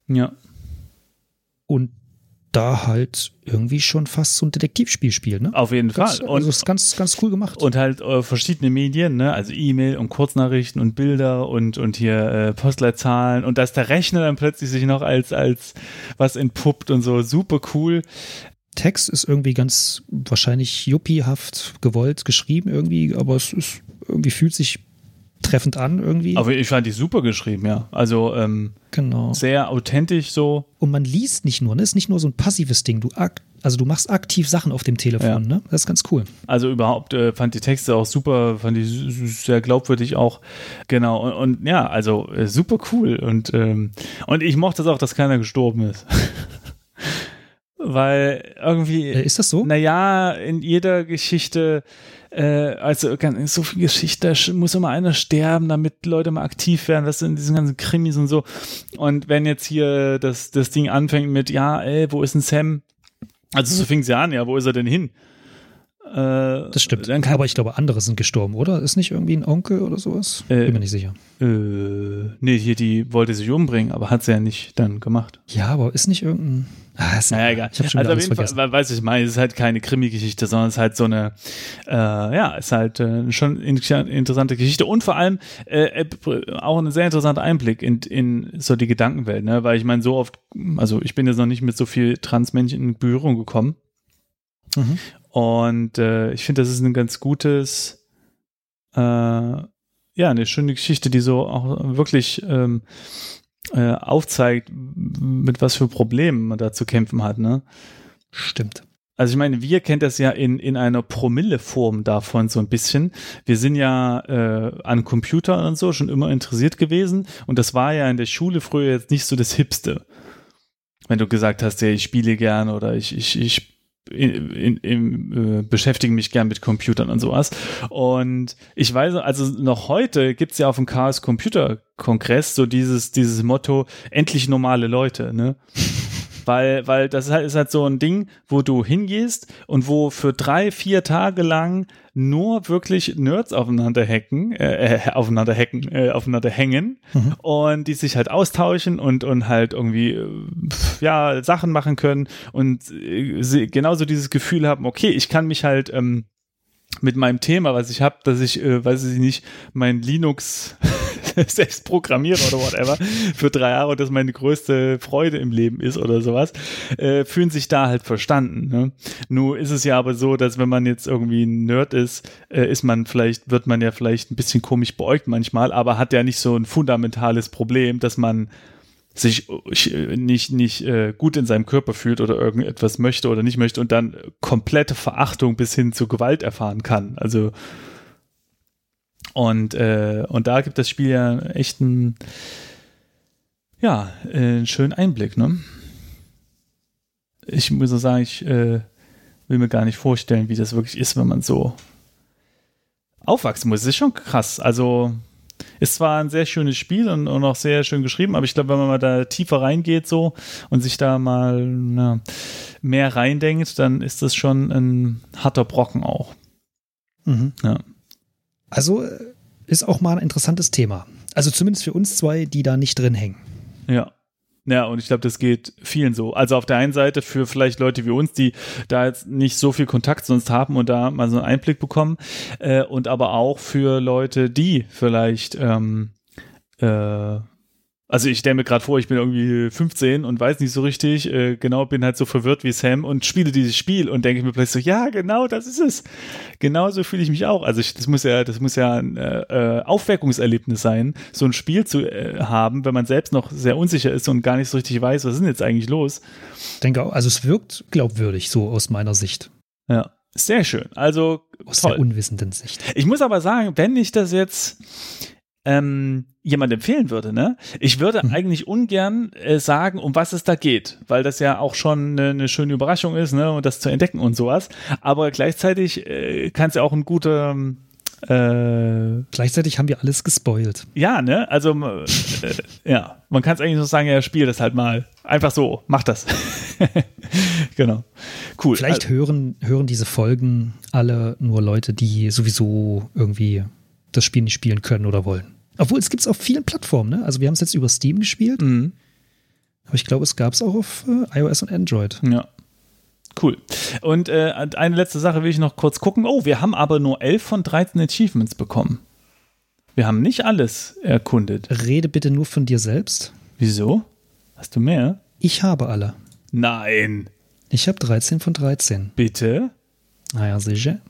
Ja. und da halt irgendwie schon fast so ein Detektivspiel spielt, ne? Auf jeden Ganz, Fall. also ist ganz, ganz cool gemacht. und halt äh, verschiedene Medien, ne? Also E-Mail und Kurznachrichten und Bilder und, und hier äh, Postleitzahlen und dass der Rechner dann plötzlich sich noch als, als was entpuppt und so super cool. Text ist irgendwie ganz wahrscheinlich yuppiehaft gewollt geschrieben irgendwie, aber es ist irgendwie fühlt sich treffend an irgendwie. Aber ich fand die super geschrieben, ja. Also ähm, genau. sehr authentisch so. Und man liest nicht nur, ne? Es ist nicht nur so ein passives Ding. Du also du machst aktiv Sachen auf dem Telefon, Ja. ne? Das ist ganz cool. Also überhaupt äh, fand die Texte auch super, fand die sehr glaubwürdig auch. Genau. Und, und ja, also äh, super cool. Und, ähm, und ich mochte es auch, dass keiner gestorben ist. Weil irgendwie. Äh, ist das so? Naja, in jeder Geschichte äh, also ganz, so viel Geschichte, muss immer einer sterben, damit Leute mal aktiv werden, das sind diese ganzen Krimis und so. Und wenn jetzt hier das, das Ding anfängt mit, ja, ey, wo ist denn Sam? Also so fing es ja an, ja, wo ist er denn hin? Äh, das stimmt. Aber ich glaube, andere sind gestorben, oder? Ist nicht irgendwie ein Onkel oder sowas? Äh, Bin mir nicht sicher. Äh, nee, hier, die wollte sich umbringen, aber hat sie ja nicht dann gemacht. Ja, aber ist nicht irgendein. Ah, ist naja, egal. Ich habe schon also auf jeden vergessen. Fall, weiß ich meine, es ist halt keine Krimi-Geschichte, sondern es ist halt so eine, äh, ja, es ist halt äh, schon interessante Geschichte und vor allem äh, äh, auch ein sehr interessanter Einblick in, in so die Gedankenwelt, ne? Weil ich meine, so oft, also ich bin jetzt noch nicht mit so viel Transmenschen in Berührung gekommen. Mhm. Und äh, ich finde, das ist ein ganz gutes, äh, ja, eine schöne Geschichte, die so auch wirklich ähm, äh, aufzeigt, mit was für Problemen man da zu kämpfen hat. Ne? Stimmt. Also ich meine, wir kennen das ja in, in einer Promille-Form davon so ein bisschen. Wir sind ja äh, an Computern und so schon immer interessiert gewesen und das war ja in der Schule früher jetzt nicht so das Hipste. Wenn du gesagt hast, ja, ich spiele gern oder ich, ich, ich in, in, in, äh, beschäftige mich gern mit Computern und sowas. Und ich weiß, also noch heute gibt's ja auf dem Chaos Computer Kongress so dieses, dieses Motto, endlich normale Leute, ne? Weil, weil das ist halt, ist halt so ein Ding, wo du hingehst und wo für drei, vier Tage lang nur wirklich Nerds aufeinander hacken, äh, äh, aufeinander hacken, äh, aufeinander hängen mhm. und die sich halt austauschen und, und halt irgendwie, äh, ja, Sachen machen können und äh, genauso dieses Gefühl haben, okay, ich kann mich halt, ähm, mit meinem Thema, was ich habe, dass ich, äh, weiß ich nicht, mein Linux selbst programmiere oder whatever für drei Jahre und das meine größte Freude im Leben ist oder sowas, äh, fühlen sich da halt verstanden. Ne? Nur ist es ja aber so, dass wenn man jetzt irgendwie ein Nerd ist, äh, ist man vielleicht, wird man ja vielleicht ein bisschen komisch beäugt manchmal, aber hat ja nicht so ein fundamentales Problem, dass man sich äh, nicht, nicht äh, gut in seinem Körper fühlt oder irgendetwas möchte oder nicht möchte und dann komplette Verachtung bis hin zu Gewalt erfahren kann. Also und, äh, und da gibt das Spiel ja echt einen, ja, äh, einen schönen Einblick, ne? Ich muss so sagen, ich äh, will mir gar nicht vorstellen, wie das wirklich ist, wenn man so aufwachsen muss. Das ist schon krass. Also ist zwar ein sehr schönes Spiel und, und auch sehr schön geschrieben, aber ich glaube, wenn man mal da tiefer reingeht so und sich da mal na, mehr reindenkt, dann ist das schon ein harter Brocken auch. Mhm. Ja. Also äh, ist auch mal ein interessantes Thema. Also zumindest für uns zwei, die da nicht drin hängen. Ja. Ja, und ich glaube, das geht vielen so. Also auf der einen Seite für vielleicht Leute wie uns, die da jetzt nicht so viel Kontakt sonst haben und da mal so einen Einblick bekommen, äh, und aber auch für Leute, die vielleicht ähm, äh, also ich stelle mir gerade vor, ich bin irgendwie 15 und weiß nicht so richtig, äh, genau, bin halt so verwirrt wie Sam und spiele dieses Spiel und denke mir plötzlich so, ja, genau, das ist es. Genauso fühle ich mich auch. Also ich, das muss ja, das muss ja ein äh, äh, Aufweckungserlebnis sein, so ein Spiel zu äh, haben, wenn man selbst noch sehr unsicher ist und gar nicht so richtig weiß, was ist denn jetzt eigentlich los. Ich denke auch, also es wirkt glaubwürdig, so aus meiner Sicht. Ja. Sehr schön. Also aus toll. der unwissenden Sicht. Ich muss aber sagen, wenn ich das jetzt ähm, jemand empfehlen würde, ne? Ich würde mhm. eigentlich ungern äh, sagen, um was es da geht, weil das ja auch schon eine, eine schöne Überraschung ist, ne? Und das zu entdecken und sowas. Aber gleichzeitig äh, kann es ja auch ein guter äh, Gleichzeitig haben wir alles gespoilt. Ja, ne? Also, äh, ja, man kann es eigentlich so sagen, ja, spiel das halt mal. Einfach so, mach das. genau. Cool. Vielleicht also, hören, hören diese Folgen alle nur Leute, die sowieso irgendwie das Spiel nicht spielen können oder wollen. Obwohl, es gibt es auf vielen Plattformen, ne? Also wir haben es jetzt über Steam gespielt. Mhm. Aber ich glaube, es gab es auch auf äh, iOS und Android. Ja. Cool. Und äh, eine letzte Sache will ich noch kurz gucken. Oh, wir haben aber nur 11 von 13 Achievements bekommen. Wir haben nicht alles erkundet. Rede bitte nur von dir selbst. Wieso? Hast du mehr? Ich habe alle. Nein. Ich habe 13 von 13. Bitte? Naja, sicher.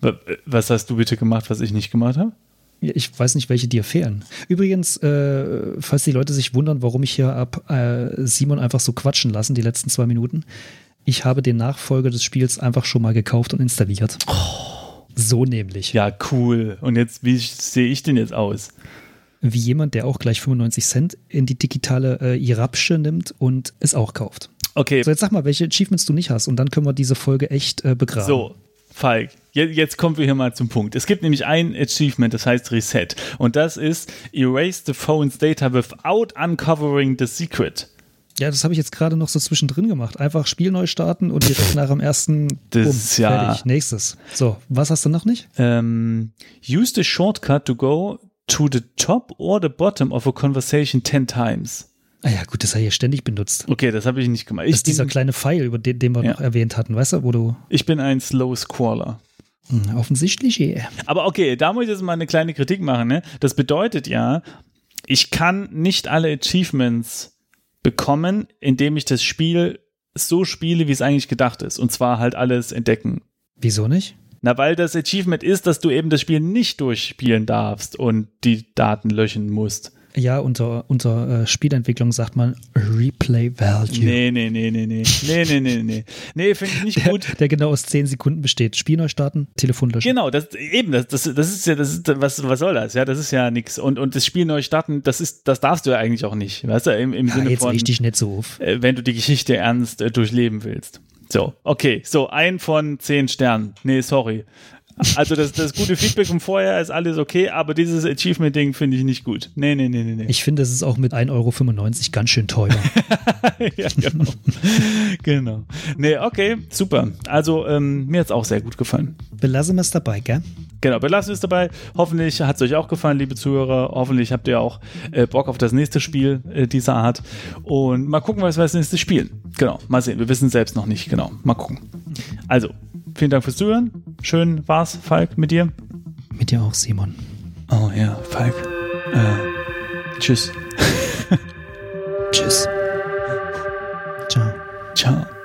Was hast du bitte gemacht, was ich nicht gemacht habe? Ich weiß nicht, welche dir fehlen. Übrigens, äh, falls die Leute sich wundern, warum ich hier ab äh, Simon einfach so quatschen lassen, die letzten zwei Minuten. Ich habe den Nachfolger des Spiels einfach schon mal gekauft und installiert. Oh. So nämlich. Ja, cool. Und jetzt, wie sehe ich denn jetzt aus? Wie jemand, der auch gleich 95 Cent in die digitale äh, Irapsche nimmt und es auch kauft. Okay. So, jetzt sag mal, welche Achievements du nicht hast und dann können wir diese Folge echt äh, begraben. So, Falk, jetzt kommen wir hier mal zum Punkt. Es gibt nämlich ein Achievement, das heißt Reset. Und das ist Erase the phone's data without uncovering the secret. Ja, das habe ich jetzt gerade noch so zwischendrin gemacht. Einfach Spiel neu starten und direkt nach dem ersten das ist ja fertig. Nächstes. So, was hast du noch nicht? Ähm, use the shortcut to go to the top or the bottom of a conversation 10 times. Ah ja, gut, das habe ich ja ständig benutzt. Okay, das habe ich nicht gemacht. Ich das ist dieser kleine Pfeil, über den, den wir ja. noch erwähnt hatten, weißt du, wo du. Ich bin ein Slow Squaller. Hm, offensichtlich, ja. Aber okay, da muss ich jetzt mal eine kleine Kritik machen. Ne? Das bedeutet ja, ich kann nicht alle Achievements bekommen, indem ich das Spiel so spiele, wie es eigentlich gedacht ist. Und zwar halt alles entdecken. Wieso nicht? Na, weil das Achievement ist, dass du eben das Spiel nicht durchspielen darfst und die Daten löschen musst. Ja, unter, unter äh, Spielentwicklung sagt man Replay Value. Nee, nee, nee, nee, nee. Nee, nee, nee, nee. Nee, finde ich nicht gut. Der, der, genau aus 10 Sekunden besteht. Spiel neu starten, Telefon löschen. Genau, das, eben, das, das, das ist ja, das ist, was, was soll das? Ja, das ist ja nichts. Und, und das Spiel neu starten, das ist, das darfst du ja eigentlich auch nicht. Weißt du, im, im ja, Sinne jetzt von. richtig nicht so auf. Äh, wenn du die Geschichte ernst äh, durchleben willst. So, okay, so ein von zehn Sternen. Nee, sorry. Also das, das gute Feedback von vorher ist alles okay, aber dieses Achievement-Ding finde ich nicht gut. Nee, nee, nee, nee, nee. Ich finde, es ist auch mit 1,95 Euro ganz schön teuer. ja, genau. genau. Nee, okay, super. Also ähm, mir hat es auch sehr gut gefallen. Belassen wir es dabei, gell? Genau, belassen wir es dabei. Hoffentlich hat es euch auch gefallen, liebe Zuhörer. Hoffentlich habt ihr auch äh, Bock auf das nächste Spiel äh, dieser Art. Und mal gucken, was wir als nächstes spielen. Genau, mal sehen. Wir wissen selbst noch nicht. Genau, mal gucken. Also, vielen Dank fürs Zuhören. Schön war's, Falk, mit dir. Mit dir auch, Simon. Oh ja, Falk. Äh, tschüss. tschüss. Ciao. Ciao.